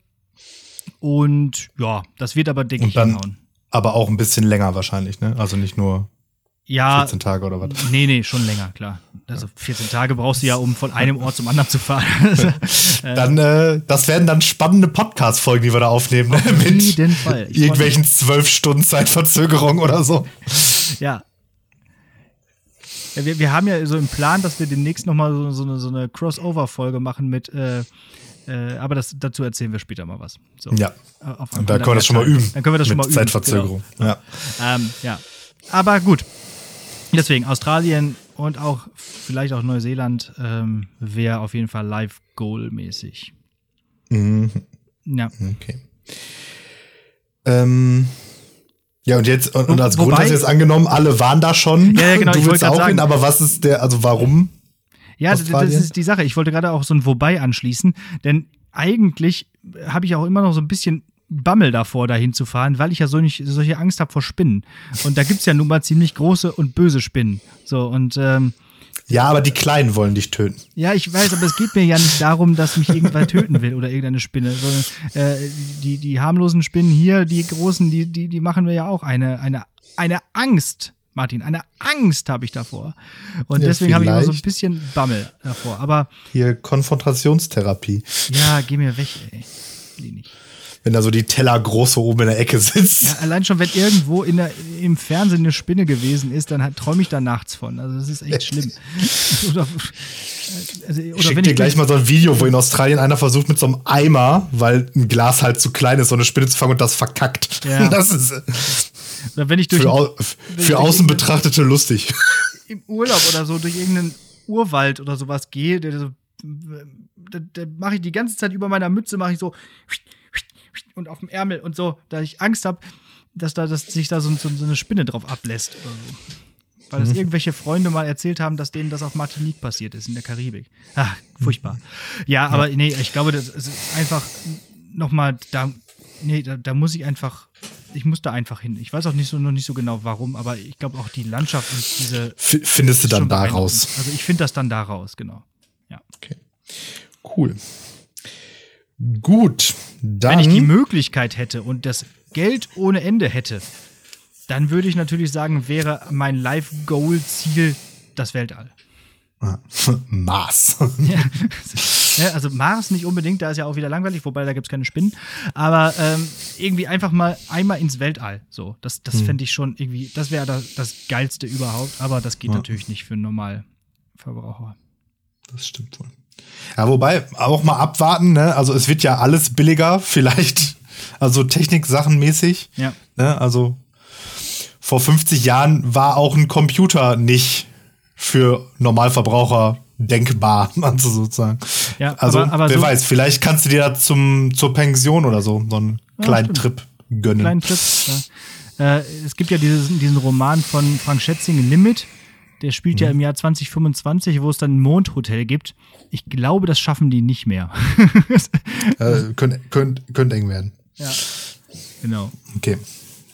Und ja, das wird aber, denke ich, hinhauen aber auch ein bisschen länger wahrscheinlich, ne? Also nicht nur. Ja. 14 Tage oder was? Nee, nee, schon länger, klar. Also 14 Tage brauchst du ja, um von einem Ort zum anderen zu fahren. dann, äh, das werden dann spannende Podcast-Folgen, die wir da aufnehmen. Ne? Auf jeden Fall. Ich irgendwelchen zwölf Stunden Zeitverzögerung oder so. Ja. ja wir, wir haben ja so im Plan, dass wir demnächst nochmal so, so eine, so eine Crossover-Folge machen mit äh, äh, aber das, dazu erzählen wir später mal was. So, ja. Und da können wir das schon mal üben. Dann können wir das schon mal üben. Zeitverzögerung. Genau. Ja. Ähm, ja. Aber gut. Deswegen Australien und auch vielleicht auch Neuseeland ähm, wäre auf jeden Fall Live-Goal-mäßig. Mhm. Ja. Okay. Ähm, ja, und jetzt, und, und als Wobei, Grund hast du jetzt angenommen, alle waren da schon. Ja, ja genau. Du willst auch sagen, hin, aber was ist der, also warum? Ja, Australien? das ist die Sache. Ich wollte gerade auch so ein Wobei anschließen, denn eigentlich habe ich auch immer noch so ein bisschen Bammel davor, dahin zu fahren, weil ich ja so nicht solche Angst habe vor Spinnen. Und da gibt es ja nun mal ziemlich große und böse Spinnen. So, und ähm, ja, aber die Kleinen wollen dich töten. Ja, ich weiß, aber es geht mir ja nicht darum, dass mich irgendwer töten will oder irgendeine Spinne, sondern äh, die, die harmlosen Spinnen hier, die großen, die, die, die machen mir ja auch eine, eine, eine Angst. Martin, eine Angst habe ich davor. Und ja, deswegen habe ich immer so ein bisschen Bammel davor. Aber. Hier Konfrontationstherapie. Ja, geh mir weg, ey. Nicht wenn da so die Teller große oben in der Ecke sitzt. Ja, allein schon, wenn irgendwo in der, im Fernsehen eine Spinne gewesen ist, dann träume ich da nachts von. Also das ist echt schlimm. oder, also, oder ich schick dir gleich mal so ein Video, wo in Australien einer versucht mit so einem Eimer, weil ein Glas halt zu klein ist, so eine Spinne zu fangen und das verkackt. Ja. Das ist oder wenn ich durch für, au für außen betrachtete lustig. Im Urlaub oder so durch irgendeinen Urwald oder sowas gehe, der so da, da mache ich die ganze Zeit über meiner Mütze mache ich so und auf dem Ärmel und so, da ich Angst habe, dass da dass sich da so, so, so, eine Spinne drauf ablässt oder so. Weil das mhm. irgendwelche Freunde mal erzählt haben, dass denen das auf Martinique passiert ist, in der Karibik. Ach, furchtbar. Ja, aber nee, ich glaube, das ist einfach nochmal, da, nee, da, da muss ich einfach, ich muss da einfach hin. Ich weiß auch nicht so, noch nicht so genau warum, aber ich glaube auch die Landschaft und diese. Findest du dann da raus? Also ich finde das dann da raus, genau. Ja. Okay. Cool. Gut, dann. Wenn ich die Möglichkeit hätte und das Geld ohne Ende hätte, dann würde ich natürlich sagen, wäre mein Life-Goal-Ziel das Weltall. Mars. ja. also Mars nicht unbedingt, da ist ja auch wieder langweilig, wobei da gibt es keine Spinnen. Aber ähm, irgendwie einfach mal einmal ins Weltall. So, das, das hm. fände ich schon irgendwie, das wäre das, das Geilste überhaupt. Aber das geht ja. natürlich nicht für einen Normalverbraucher. Das stimmt wohl. Ja, wobei, auch mal abwarten, ne? Also es wird ja alles billiger, vielleicht, also Technik-Sachenmäßig. Ja. Ne? Also vor 50 Jahren war auch ein Computer nicht für Normalverbraucher denkbar, also sozusagen. Ja, also aber, aber wer so weiß, vielleicht kannst du dir da zum, zur Pension oder so so einen ja, kleinen stimmt. Trip gönnen. Kleinen Trip. Ja. Äh, es gibt ja dieses, diesen Roman von Frank Schätzing, Limit. Der spielt mhm. ja im Jahr 2025, wo es dann ein Mondhotel gibt. Ich glaube, das schaffen die nicht mehr. äh, könnte könnt, könnt eng werden. Ja. Genau. Okay.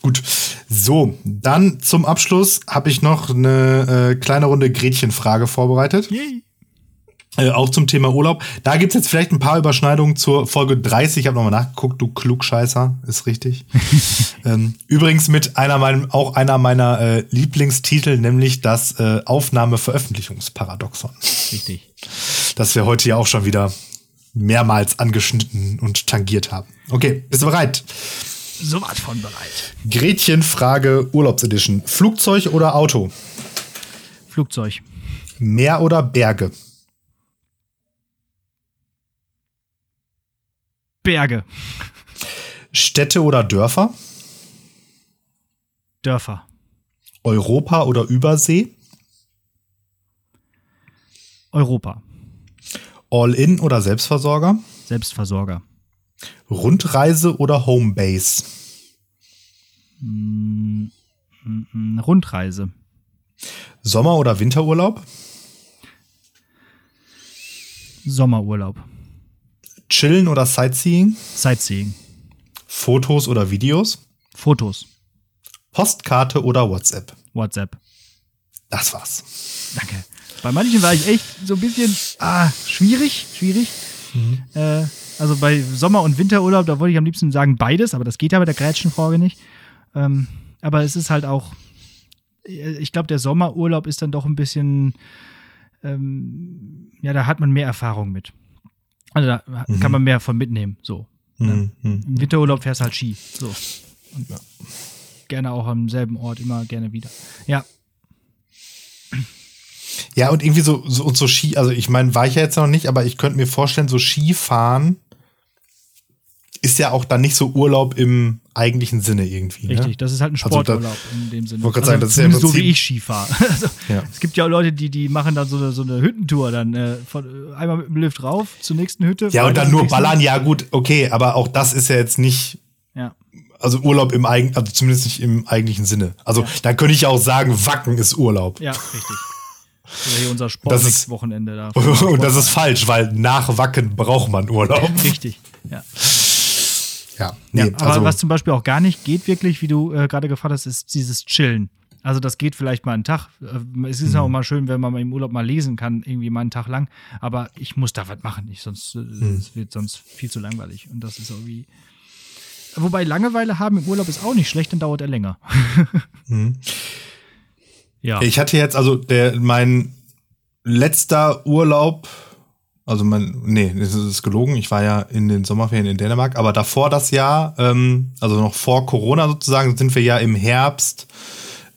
Gut. So, dann zum Abschluss habe ich noch eine äh, kleine Runde Gretchenfrage vorbereitet. Yay. Äh, auch zum Thema Urlaub. Da gibt es jetzt vielleicht ein paar Überschneidungen zur Folge 30. Ich habe nochmal nachgeguckt, du Klugscheißer, ist richtig. ähm, übrigens mit einer meinem, auch einer meiner äh, Lieblingstitel, nämlich das äh, Aufnahme-Veröffentlichungsparadoxon. Richtig. Das wir heute ja auch schon wieder mehrmals angeschnitten und tangiert haben. Okay, bist du bereit? So was von bereit. Gretchenfrage Urlaubsedition. Flugzeug oder Auto? Flugzeug. Meer oder Berge? Berge. Städte oder Dörfer? Dörfer. Europa oder Übersee? Europa. All-in oder Selbstversorger? Selbstversorger. Rundreise oder Homebase? Mm, mm, mm, Rundreise. Sommer- oder Winterurlaub? Sommerurlaub. Chillen oder Sightseeing? Sightseeing. Fotos oder Videos? Fotos. Postkarte oder WhatsApp? WhatsApp. Das war's. Danke. Bei manchen war ich echt so ein bisschen ah, schwierig, schwierig. Mhm. Äh, also bei Sommer- und Winterurlaub, da wollte ich am liebsten sagen beides, aber das geht ja bei der Grätschenfrage nicht. Ähm, aber es ist halt auch, äh, ich glaube, der Sommerurlaub ist dann doch ein bisschen, ähm, ja, da hat man mehr Erfahrung mit. Also da mhm. kann man mehr von mitnehmen, so. Ne? Mhm. Im Winterurlaub fährst du halt Ski, so. Und ja. Gerne auch am selben Ort, immer gerne wieder. Ja. Ja, und irgendwie so, so und so Ski, also ich meine, war ich ja jetzt noch nicht, aber ich könnte mir vorstellen, so Skifahren ist ja auch dann nicht so Urlaub im eigentlichen Sinne irgendwie. Ne? Richtig, das ist halt ein Sporturlaub also da, in dem Sinne. Wollte also sagen, das ist ja so wie ich Ski fahre. also, ja. Es gibt ja auch Leute, die, die machen dann so eine, so eine Hüttentour dann äh, von, äh, einmal mit dem Lift rauf zur nächsten Hütte. Ja, und dann nur ballern, ja gut, okay, aber auch das ist ja jetzt nicht. Ja. Also Urlaub im eigenen, also zumindest nicht im eigentlichen Sinne. Also ja. da könnte ich auch sagen, Wacken ist Urlaub. Ja, richtig. Oder hier unser Sportwochenende da. Und das ist falsch, weil nach Wacken braucht man Urlaub. Richtig, ja. Ja, nee, ja, aber also, was zum Beispiel auch gar nicht geht, wirklich, wie du äh, gerade gefragt hast, ist dieses Chillen. Also das geht vielleicht mal einen Tag. Äh, es ist mhm. auch mal schön, wenn man im Urlaub mal lesen kann, irgendwie mal einen Tag lang. Aber ich muss da was machen, ich, sonst äh, mhm. es wird sonst viel zu langweilig. Und das ist irgendwie. Wobei Langeweile haben im Urlaub ist auch nicht schlecht, dann dauert er länger. mhm. Ja. Ich hatte jetzt also der mein letzter Urlaub also man, nee, das ist gelogen. Ich war ja in den Sommerferien in Dänemark, aber davor das Jahr, ähm, also noch vor Corona sozusagen, sind wir ja im Herbst,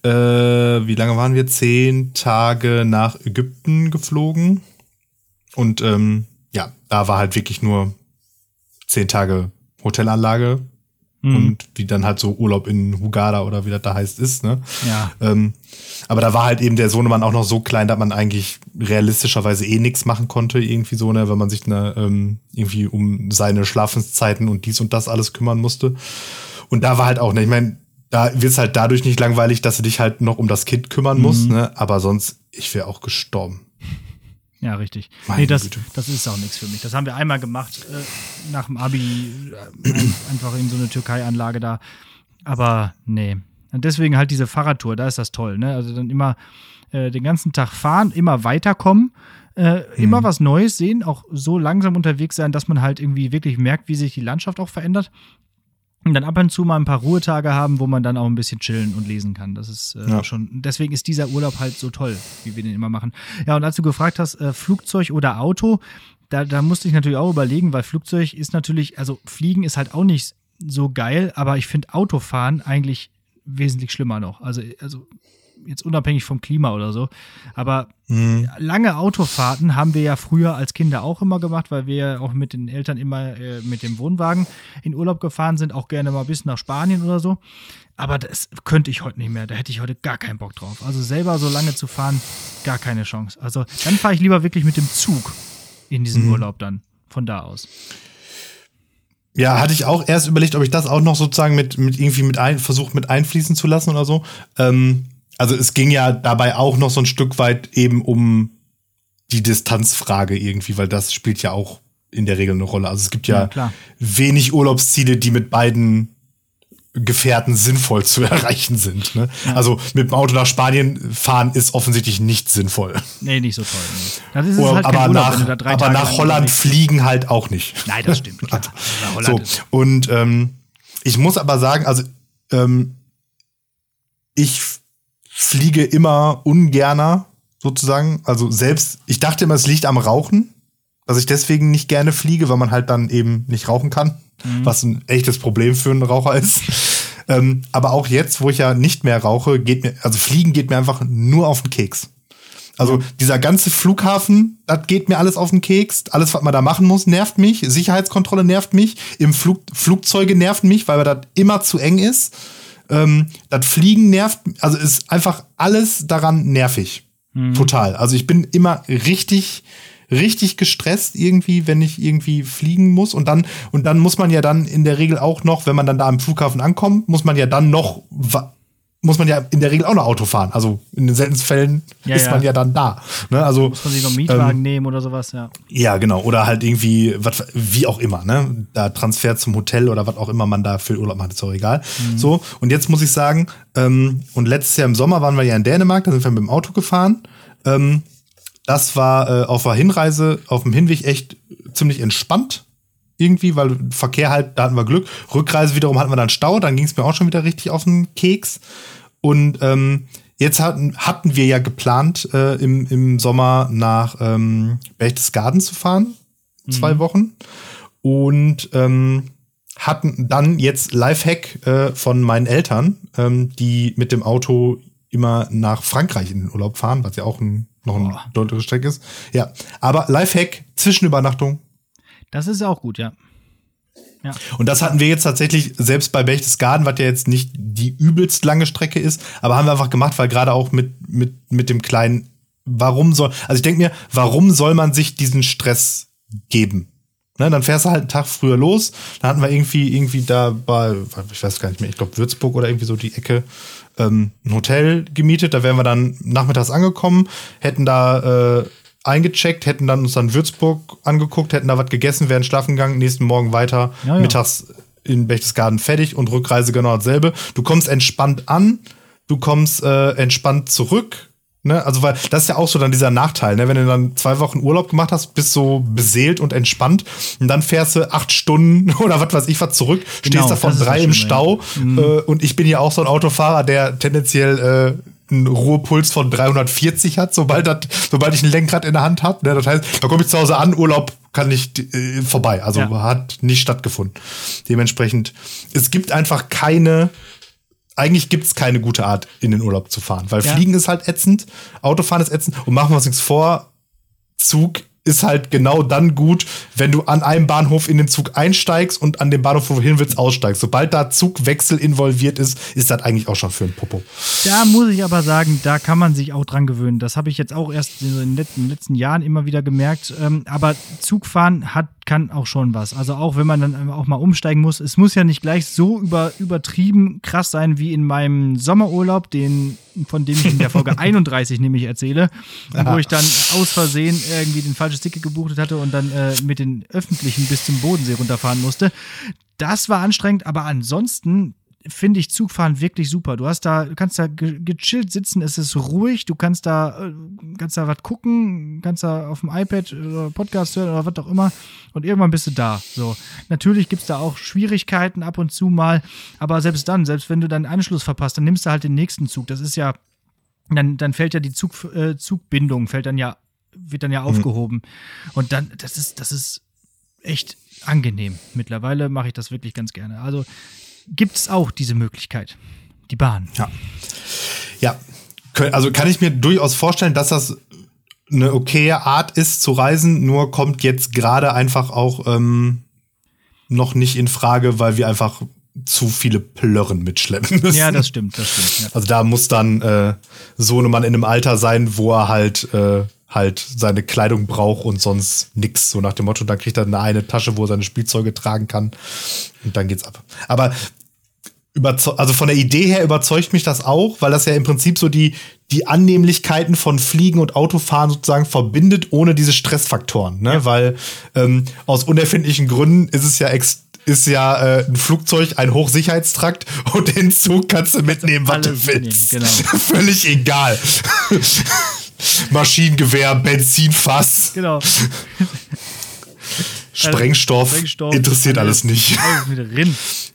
äh, wie lange waren wir? Zehn Tage nach Ägypten geflogen. Und ähm, ja, da war halt wirklich nur zehn Tage Hotelanlage mhm. und wie dann halt so Urlaub in Hugada oder wie das da heißt ist. Ne? Ja. Ähm, aber da war halt eben der Sohnemann auch noch so klein, dass man eigentlich realistischerweise eh nichts machen konnte, irgendwie so, ne, wenn man sich ne, ähm, irgendwie um seine Schlafenszeiten und dies und das alles kümmern musste. Und da war halt auch, ne, ich meine, da wird es halt dadurch nicht langweilig, dass du dich halt noch um das Kind kümmern mhm. musst, ne? Aber sonst, ich wäre auch gestorben. Ja, richtig. Meine nee, das, das ist auch nichts für mich. Das haben wir einmal gemacht, äh, nach dem Abi, äh, einfach in so eine Türkei-Anlage da. Aber nee. Und deswegen halt diese Fahrradtour, da ist das toll, ne? Also dann immer äh, den ganzen Tag fahren, immer weiterkommen, äh, hm. immer was Neues sehen, auch so langsam unterwegs sein, dass man halt irgendwie wirklich merkt, wie sich die Landschaft auch verändert. Und dann ab und zu mal ein paar Ruhetage haben, wo man dann auch ein bisschen chillen und lesen kann. Das ist äh, ja. schon, deswegen ist dieser Urlaub halt so toll, wie wir den immer machen. Ja, und als du gefragt hast, äh, Flugzeug oder Auto, da, da musste ich natürlich auch überlegen, weil Flugzeug ist natürlich, also Fliegen ist halt auch nicht so geil, aber ich finde Autofahren eigentlich wesentlich schlimmer noch. Also, also jetzt unabhängig vom Klima oder so. Aber mhm. lange Autofahrten haben wir ja früher als Kinder auch immer gemacht, weil wir ja auch mit den Eltern immer äh, mit dem Wohnwagen in Urlaub gefahren sind, auch gerne mal bis nach Spanien oder so. Aber das könnte ich heute nicht mehr. Da hätte ich heute gar keinen Bock drauf. Also selber so lange zu fahren, gar keine Chance. Also dann fahre ich lieber wirklich mit dem Zug in diesen mhm. Urlaub dann von da aus. Ja, hatte ich auch erst überlegt, ob ich das auch noch sozusagen mit, mit irgendwie mit ein, versucht mit einfließen zu lassen oder so. Ähm, also es ging ja dabei auch noch so ein Stück weit eben um die Distanzfrage irgendwie, weil das spielt ja auch in der Regel eine Rolle. Also es gibt ja, ja wenig Urlaubsziele, die mit beiden Gefährten sinnvoll zu erreichen sind. Ne? Ja. Also mit dem Auto nach Spanien fahren ist offensichtlich nicht sinnvoll. Nee, nicht so toll. Das ist Oder, halt aber Urlaub, nach, aber nach Holland fliegen halt auch nicht. Nein, das stimmt. Klar. so, und ähm, ich muss aber sagen, also ähm, ich fliege immer ungerner sozusagen. Also selbst, ich dachte immer, es liegt am Rauchen, dass ich deswegen nicht gerne fliege, weil man halt dann eben nicht rauchen kann, mhm. was ein echtes Problem für einen Raucher ist. ähm, aber auch jetzt, wo ich ja nicht mehr rauche, geht mir, also Fliegen geht mir einfach nur auf den Keks. Also dieser ganze Flughafen, das geht mir alles auf den Keks. Alles, was man da machen muss, nervt mich. Sicherheitskontrolle nervt mich. Im Flug, Flugzeuge nerven mich, weil das immer zu eng ist. Ähm, das Fliegen nervt, also ist einfach alles daran nervig. Mhm. Total. Also ich bin immer richtig, richtig gestresst irgendwie, wenn ich irgendwie fliegen muss. Und dann, und dann muss man ja dann in der Regel auch noch, wenn man dann da am Flughafen ankommt, muss man ja dann noch muss man ja in der Regel auch noch Auto fahren. Also in den seltensten Fällen ja, ist ja. man ja dann da. Ne? Also, muss man sich noch einen Mietwagen ähm, nehmen oder sowas, ja. Ja, genau. Oder halt irgendwie, wat, wie auch immer, ne? Da Transfer zum Hotel oder was auch immer man da für Urlaub macht, ist auch egal. Mhm. So, und jetzt muss ich sagen, ähm, und letztes Jahr im Sommer waren wir ja in Dänemark, da sind wir mit dem Auto gefahren. Ähm, das war äh, auf der Hinreise, auf dem Hinweg echt ziemlich entspannt irgendwie, weil Verkehr halt, da hatten wir Glück. Rückreise wiederum hatten wir dann Stau, dann ging es mir auch schon wieder richtig auf den Keks. Und ähm, jetzt hatten, hatten wir ja geplant, äh, im, im Sommer nach ähm, Berchtesgaden zu fahren. Zwei mhm. Wochen. Und ähm, hatten dann jetzt Lifehack äh, von meinen Eltern, ähm, die mit dem Auto immer nach Frankreich in den Urlaub fahren, was ja auch ein, noch eine deutliche Strecke ist. Ja, aber Lifehack, Zwischenübernachtung. Das ist auch gut, ja. Ja. Und das hatten wir jetzt tatsächlich, selbst bei Berchtesgaden, was ja jetzt nicht die übelst lange Strecke ist, aber haben wir einfach gemacht, weil gerade auch mit, mit, mit dem kleinen, warum soll, also ich denke mir, warum soll man sich diesen Stress geben? Ne, dann fährst du halt einen Tag früher los. Dann hatten wir irgendwie, irgendwie da bei, ich weiß gar nicht mehr, ich glaube Würzburg oder irgendwie so die Ecke, ähm, ein Hotel gemietet. Da wären wir dann nachmittags angekommen, hätten da äh, eingecheckt, hätten dann uns dann Würzburg angeguckt, hätten da was gegessen, wären schlafen gegangen, nächsten Morgen weiter, ja, ja. mittags in Berchtesgaden fertig und Rückreise genau dasselbe. Du kommst entspannt an, du kommst äh, entspannt zurück, Ne? Also, weil das ist ja auch so dann dieser Nachteil, ne? wenn du dann zwei Wochen Urlaub gemacht hast, bist so beseelt und entspannt und dann fährst du acht Stunden oder was weiß ich was zurück, genau, stehst davon drei im Stau mhm. äh, und ich bin ja auch so ein Autofahrer, der tendenziell äh, einen Ruhepuls von 340 hat, sobald, dat, sobald ich ein Lenkrad in der Hand habe. Ne? Das heißt, da komme ich zu Hause an, Urlaub kann nicht äh, vorbei. Also ja. hat nicht stattgefunden. Dementsprechend, es gibt einfach keine eigentlich gibt es keine gute Art, in den Urlaub zu fahren. Weil ja. Fliegen ist halt ätzend, Autofahren ist ätzend und machen wir uns nichts vor, Zug ist halt genau dann gut, wenn du an einem Bahnhof in den Zug einsteigst und an dem Bahnhof, wo du hin willst, aussteigst. Sobald da Zugwechsel involviert ist, ist das eigentlich auch schon für ein Popo. Da muss ich aber sagen, da kann man sich auch dran gewöhnen. Das habe ich jetzt auch erst in den letzten Jahren immer wieder gemerkt. Ähm, aber Zugfahren hat kann auch schon was. Also auch wenn man dann auch mal umsteigen muss, es muss ja nicht gleich so über, übertrieben krass sein wie in meinem Sommerurlaub, den, von dem ich in der Folge 31 nämlich erzähle, Aha. wo ich dann aus Versehen irgendwie den falsches Ticket gebucht hatte und dann äh, mit den Öffentlichen bis zum Bodensee runterfahren musste. Das war anstrengend, aber ansonsten finde ich Zugfahren wirklich super. Du hast da, du kannst da gechillt sitzen, es ist ruhig, du kannst da, äh, kannst da was gucken, kannst da auf dem iPad oder Podcast hören oder was auch immer und irgendwann bist du da. So. Natürlich gibt es da auch Schwierigkeiten ab und zu mal, aber selbst dann, selbst wenn du deinen Anschluss verpasst, dann nimmst du halt den nächsten Zug. Das ist ja, dann, dann fällt ja die Zug, äh, Zugbindung, fällt dann ja, wird dann ja mhm. aufgehoben. Und dann, das ist, das ist echt angenehm. Mittlerweile mache ich das wirklich ganz gerne. Also gibt es auch diese Möglichkeit. Die Bahn. Ja. Ja. Also kann ich mir durchaus vorstellen, dass das eine okaye Art ist zu reisen, nur kommt jetzt gerade einfach auch ähm, noch nicht in Frage, weil wir einfach zu viele Plörren mitschleppen müssen. Ja, das stimmt, das stimmt. Ja. Also da muss dann äh, so ein Mann in einem Alter sein, wo er halt äh, halt seine Kleidung braucht und sonst nix. So nach dem Motto, dann kriegt er eine, eine Tasche, wo er seine Spielzeuge tragen kann und dann geht's ab. Aber also von der Idee her überzeugt mich das auch, weil das ja im Prinzip so die, die Annehmlichkeiten von Fliegen und Autofahren sozusagen verbindet, ohne diese Stressfaktoren. Ne? Ja. Weil ähm, aus unerfindlichen Gründen ist es ja extrem ist ja äh, ein Flugzeug ein Hochsicherheitstrakt und den Zug kannst du mitnehmen, was du willst. Genau. Völlig egal. Maschinengewehr, Benzinfass. Genau. Sprengstoff, Sprengstoff interessiert alles, nicht.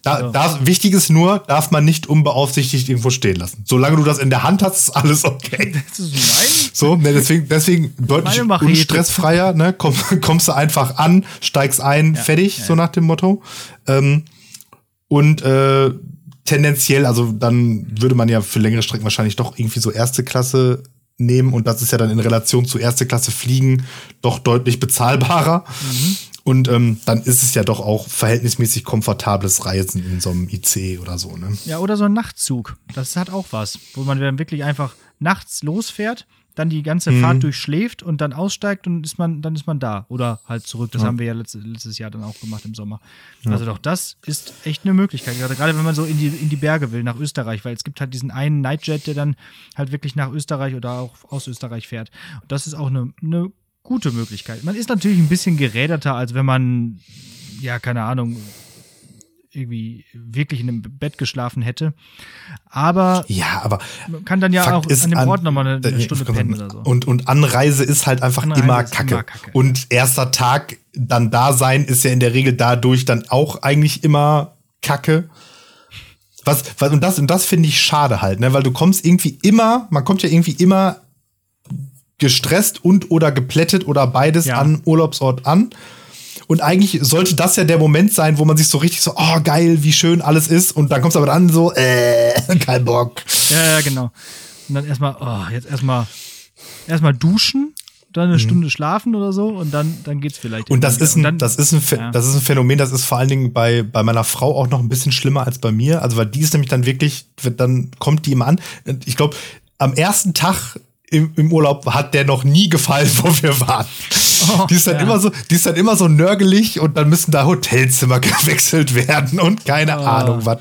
Da, ja. darf, wichtig ist nur, darf man nicht unbeaufsichtigt irgendwo stehen lassen. Solange du das in der Hand hast, ist alles okay. Das ist mein so, ne, deswegen, deswegen deutlich unstressfreier, ne, komm, kommst du einfach an, steigst ein, ja, fertig, ja. so nach dem Motto. Ähm, und äh, tendenziell, also dann würde man ja für längere Strecken wahrscheinlich doch irgendwie so erste Klasse nehmen und das ist ja dann in Relation zu erste Klasse Fliegen doch deutlich bezahlbarer. Mhm. Und ähm, dann ist es ja doch auch verhältnismäßig komfortables Reisen in so einem IC oder so. Ne? Ja, oder so ein Nachtzug. Das hat auch was, wo man dann wirklich einfach nachts losfährt, dann die ganze mhm. Fahrt durchschläft und dann aussteigt und ist man, dann ist man da. Oder halt zurück. Das ja. haben wir ja letztes, letztes Jahr dann auch gemacht im Sommer. Ja. Also doch, das ist echt eine Möglichkeit. Gerade, gerade wenn man so in die, in die Berge will, nach Österreich, weil es gibt halt diesen einen Nightjet, der dann halt wirklich nach Österreich oder auch aus Österreich fährt. Und das ist auch eine, eine gute Möglichkeit. Man ist natürlich ein bisschen geräderter, als wenn man, ja, keine Ahnung, irgendwie wirklich in einem Bett geschlafen hätte. Aber, ja, aber man kann dann ja Fakt auch an dem Ort nochmal eine, eine Stunde pennen oder so. Und, und Anreise ist halt einfach Anreise immer Kacke. immer Kacke. Und erster Tag dann da sein ist ja in der Regel dadurch dann auch eigentlich immer Kacke. Was, was, und das, und das finde ich schade halt, ne? Weil du kommst irgendwie immer, man kommt ja irgendwie immer gestresst und oder geplättet oder beides ja. an Urlaubsort an. Und eigentlich sollte das ja der Moment sein, wo man sich so richtig so, oh geil, wie schön alles ist. Und dann kommst du aber an so, äh, kein Bock. Ja, ja, genau. Und dann erstmal, oh, jetzt erstmal, erstmal duschen, dann eine mhm. Stunde schlafen oder so und dann, dann geht's vielleicht. Und das ist, ein, dann, das, ist ein, ja. das ist ein Phänomen, das ist vor allen Dingen bei, bei meiner Frau auch noch ein bisschen schlimmer als bei mir. Also, weil die ist nämlich dann wirklich, dann kommt die immer an. Ich glaube, am ersten Tag im, im Urlaub hat der noch nie gefallen, wo wir waren. Oh, die ist dann ja. immer so, die ist dann immer so nörgelig und dann müssen da Hotelzimmer gewechselt werden und keine oh. Ahnung was.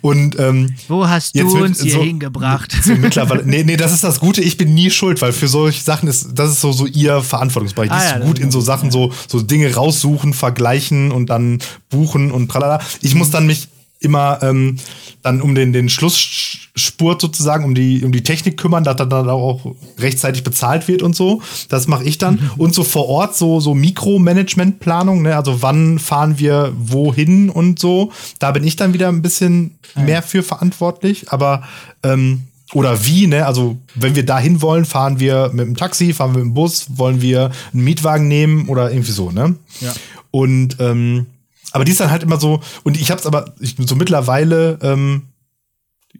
Und ähm, wo hast du uns hier so, hingebracht? So mittlerweile, nee, nee, das ist das Gute. Ich bin nie schuld, weil für solche Sachen ist das ist so so ihr Verantwortungsbereich. Ah, die ist ja, gut in so Sachen, so so Dinge raussuchen, vergleichen und dann buchen und tralala. Ich muss dann mich immer ähm, dann um den, den Schlussspurt sozusagen, um die, um die Technik kümmern, dass dann auch rechtzeitig bezahlt wird und so. Das mache ich dann. Mhm. Und so vor Ort so, so Mikromanagement-Planung, ne? also wann fahren wir wohin und so. Da bin ich dann wieder ein bisschen mhm. mehr für verantwortlich. Aber ähm, oder wie, ne? Also, wenn wir dahin wollen, fahren wir mit dem Taxi, fahren wir mit dem Bus, wollen wir einen Mietwagen nehmen oder irgendwie so, ne? Ja. Und ähm, aber die ist dann halt immer so, und ich hab's aber, ich, so mittlerweile ähm,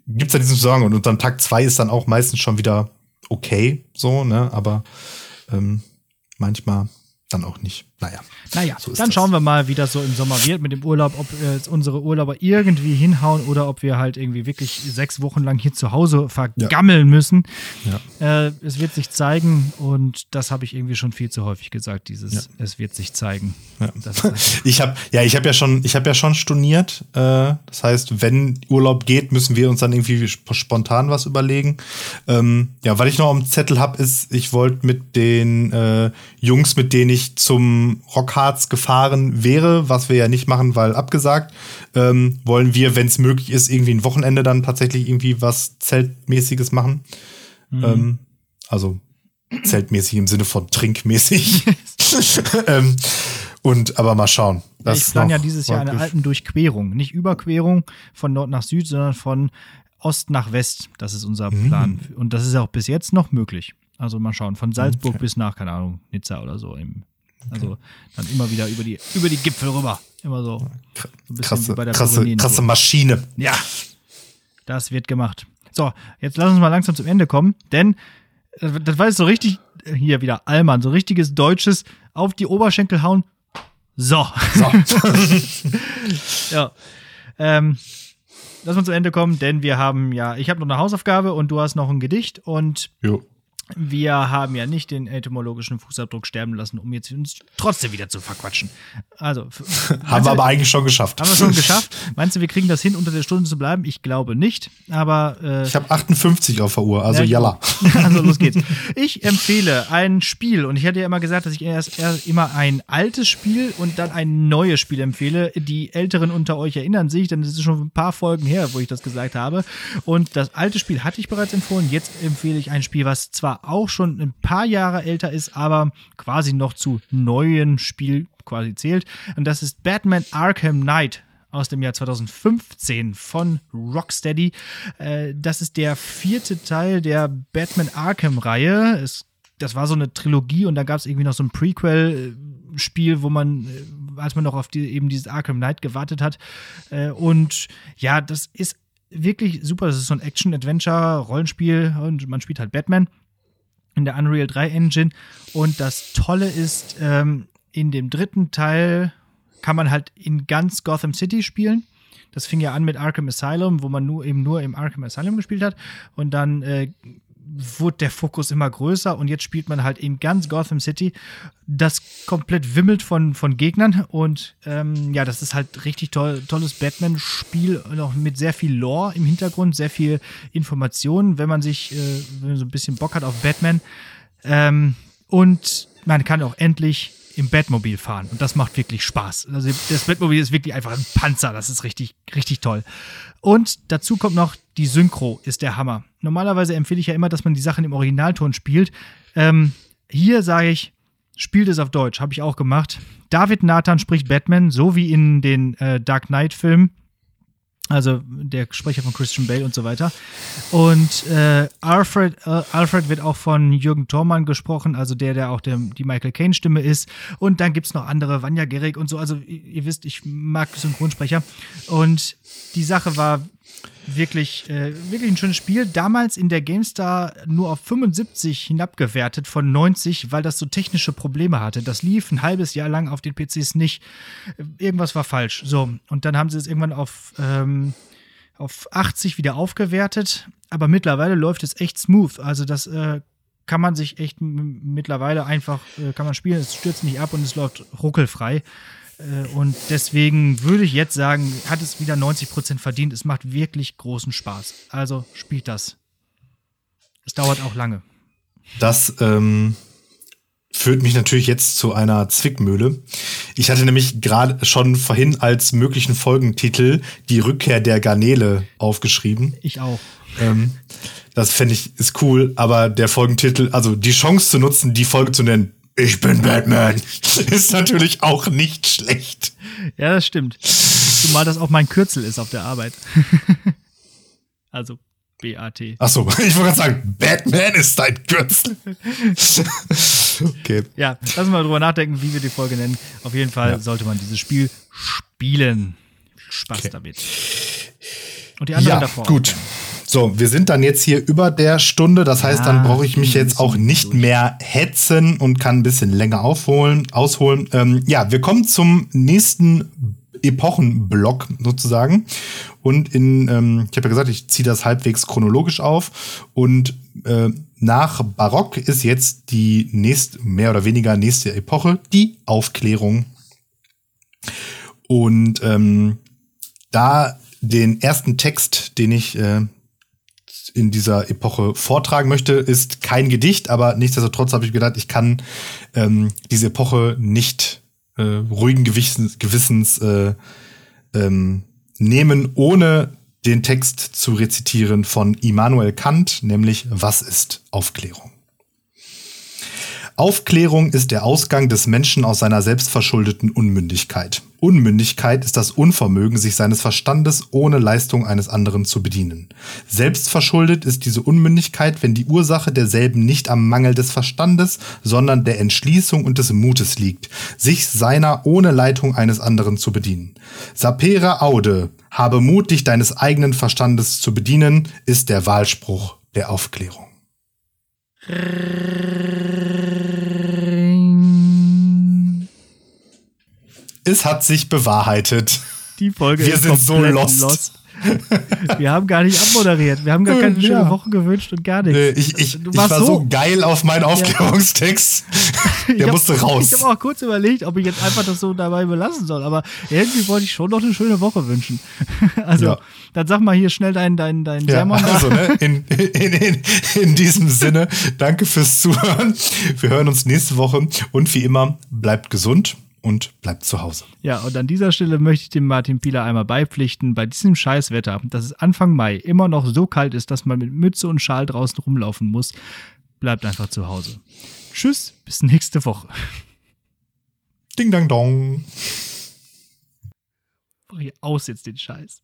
gibt's ja diesen Song und dann Tag zwei ist dann auch meistens schon wieder okay, so, ne? Aber ähm, manchmal dann auch nicht. Naja. Naja, so dann das. schauen wir mal, wie das so im Sommer wird mit dem Urlaub, ob äh, unsere Urlauber irgendwie hinhauen oder ob wir halt irgendwie wirklich sechs Wochen lang hier zu Hause vergammeln ja. müssen. Ja. Äh, es wird sich zeigen und das habe ich irgendwie schon viel zu häufig gesagt, dieses ja. es wird sich zeigen. ich habe ja, ich habe ja schon, ich habe ja schon storniert. Äh, das heißt, wenn Urlaub geht, müssen wir uns dann irgendwie spontan was überlegen. Ähm, ja, weil ich noch am Zettel habe, ist, ich wollte mit den äh, Jungs, mit denen ich zum Rockharz gefahren wäre, was wir ja nicht machen, weil abgesagt, ähm, wollen wir, wenn es möglich ist, irgendwie ein Wochenende dann tatsächlich irgendwie was Zeltmäßiges machen. Mhm. Ähm, also zeltmäßig im Sinne von trinkmäßig. ähm, und aber mal schauen. Das ich plane ja dieses Jahr eine Alpendurchquerung. Nicht Überquerung von Nord nach Süd, sondern von Ost nach West. Das ist unser mhm. Plan. Mhm. Und das ist auch bis jetzt noch möglich. Also mal schauen. Von Salzburg okay. bis nach, keine Ahnung, Nizza oder so im also dann immer wieder über die, über die Gipfel rüber. Immer so. so krasse, krasse, krasse Maschine. Ja. Das wird gemacht. So, jetzt lass uns mal langsam zum Ende kommen, denn äh, das war jetzt so richtig, äh, hier wieder Allmann, so richtiges deutsches auf die Oberschenkel hauen. So. so. ja. Ähm, lass uns zum Ende kommen, denn wir haben ja, ich habe noch eine Hausaufgabe und du hast noch ein Gedicht und jo wir haben ja nicht den etymologischen Fußabdruck sterben lassen, um jetzt uns trotzdem wieder zu verquatschen. Also haben wir aber eigentlich schon geschafft. Haben wir schon geschafft. Meinst du, wir kriegen das hin, unter der Stunde zu bleiben? Ich glaube nicht. Aber äh, ich habe 58 auf der Uhr, also ja, jalla. Also los geht's. Ich empfehle ein Spiel und ich hatte ja immer gesagt, dass ich erst, erst immer ein altes Spiel und dann ein neues Spiel empfehle. Die Älteren unter euch erinnern sich, denn es ist schon ein paar Folgen her, wo ich das gesagt habe. Und das alte Spiel hatte ich bereits empfohlen. Jetzt empfehle ich ein Spiel, was zwar auch schon ein paar Jahre älter ist, aber quasi noch zu neuen Spiel quasi zählt. Und das ist Batman Arkham Knight aus dem Jahr 2015 von Rocksteady. Äh, das ist der vierte Teil der Batman Arkham-Reihe. Das war so eine Trilogie und da gab es irgendwie noch so ein Prequel-Spiel, wo man, äh, als man noch auf die, eben dieses Arkham Knight gewartet hat. Äh, und ja, das ist wirklich super. Das ist so ein Action-Adventure-Rollenspiel und man spielt halt Batman in der Unreal 3 Engine. Und das Tolle ist, ähm, in dem dritten Teil kann man halt in ganz Gotham City spielen. Das fing ja an mit Arkham Asylum, wo man nur eben nur im Arkham Asylum gespielt hat. Und dann äh, wurde der Fokus immer größer und jetzt spielt man halt in ganz Gotham City, das komplett wimmelt von, von Gegnern und ähm, ja, das ist halt richtig toll, tolles Batman-Spiel, noch mit sehr viel Lore im Hintergrund, sehr viel Informationen, wenn man sich, äh, wenn man so ein bisschen Bock hat auf Batman. Ähm, und man kann auch endlich im Batmobil fahren. Und das macht wirklich Spaß. Also das Batmobil ist wirklich einfach ein Panzer. Das ist richtig, richtig toll. Und dazu kommt noch, die Synchro ist der Hammer. Normalerweise empfehle ich ja immer, dass man die Sachen im Originalton spielt. Ähm, hier sage ich, spielt es auf Deutsch. Habe ich auch gemacht. David Nathan spricht Batman, so wie in den äh, Dark Knight-Filmen. Also der Sprecher von Christian Bale und so weiter. Und äh, Alfred, äh, Alfred wird auch von Jürgen Thormann gesprochen, also der, der auch der, die Michael Caine-Stimme ist. Und dann gibt es noch andere, Vanja Gerrig und so. Also ihr, ihr wisst, ich mag Synchronsprecher. Und die Sache war wirklich, äh, wirklich ein schönes Spiel. Damals in der GameStar nur auf 75 hinabgewertet von 90, weil das so technische Probleme hatte. Das lief ein halbes Jahr lang auf den PCs nicht. Irgendwas war falsch. So, und dann haben sie es irgendwann auf, ähm, auf 80 wieder aufgewertet. Aber mittlerweile läuft es echt smooth. Also das äh, kann man sich echt mittlerweile einfach, äh, kann man spielen, es stürzt nicht ab und es läuft ruckelfrei. Äh, und deswegen würde ich jetzt sagen, hat es wieder 90% verdient. Es macht wirklich großen Spaß. Also spielt das. Es dauert auch lange. Das ähm, führt mich natürlich jetzt zu einer Zwickmühle. Ich hatte nämlich gerade schon vorhin als möglichen Folgentitel die Rückkehr der Garnele aufgeschrieben. Ich auch. Ähm, das fände ich ist cool, aber der Folgentitel, also die Chance zu nutzen, die Folge zu nennen, ich bin Batman, ist natürlich auch nicht schlecht. Ja, das stimmt. Zumal das auch mein Kürzel ist auf der Arbeit. also BAT. Achso, ich wollte gerade sagen, Batman ist dein Kürzel. okay. Ja, lassen wir mal drüber nachdenken, wie wir die Folge nennen. Auf jeden Fall ja. sollte man dieses Spiel spielen. Spaß okay. damit. Und die anderen ja, davor. Gut. Auch. So, wir sind dann jetzt hier über der Stunde. Das heißt, dann brauche ich mich jetzt auch nicht mehr hetzen und kann ein bisschen länger aufholen, ausholen. Ähm, ja, wir kommen zum nächsten Epochenblock sozusagen. Und in, ähm, ich habe ja gesagt, ich ziehe das halbwegs chronologisch auf. Und äh, nach Barock ist jetzt die nächste, mehr oder weniger nächste Epoche, die Aufklärung. Und ähm, da den ersten Text, den ich äh, in dieser Epoche vortragen möchte, ist kein Gedicht, aber nichtsdestotrotz habe ich gedacht, ich kann ähm, diese Epoche nicht äh, ruhigen Gewissens, Gewissens äh, ähm, nehmen, ohne den Text zu rezitieren von Immanuel Kant, nämlich Was ist Aufklärung? Aufklärung ist der Ausgang des Menschen aus seiner selbstverschuldeten Unmündigkeit. Unmündigkeit ist das Unvermögen, sich seines Verstandes ohne Leistung eines anderen zu bedienen. Selbstverschuldet ist diese Unmündigkeit, wenn die Ursache derselben nicht am Mangel des Verstandes, sondern der Entschließung und des Mutes liegt, sich seiner ohne Leitung eines anderen zu bedienen. Sapere aude, habe Mut, dich deines eigenen Verstandes zu bedienen, ist der Wahlspruch der Aufklärung. Es hat sich bewahrheitet. Die Folge Wir ist sind so lost. lost. Wir haben gar nicht abmoderiert. Wir haben gar keine schöne ja. Woche gewünscht und gar nichts. Ich, ich, ich war so, so, geil auf meinen Aufklärungstext. Ja. Der hab, musste raus. Ich habe auch kurz überlegt, ob ich jetzt einfach das so dabei belassen soll. Aber irgendwie wollte ich schon noch eine schöne Woche wünschen. Also, ja. dann sag mal hier schnell deinen dein, dein ja, Sermon. Also, ne, in, in, in, in diesem Sinne, danke fürs Zuhören. Wir hören uns nächste Woche. Und wie immer, bleibt gesund und bleibt zu Hause. Ja, und an dieser Stelle möchte ich dem Martin Pieler einmal beipflichten, bei diesem Scheißwetter, dass es Anfang Mai immer noch so kalt ist, dass man mit Mütze und Schal draußen rumlaufen muss, bleibt einfach zu Hause. Tschüss, bis nächste Woche. Ding dang dong. Mach ich aus jetzt den Scheiß.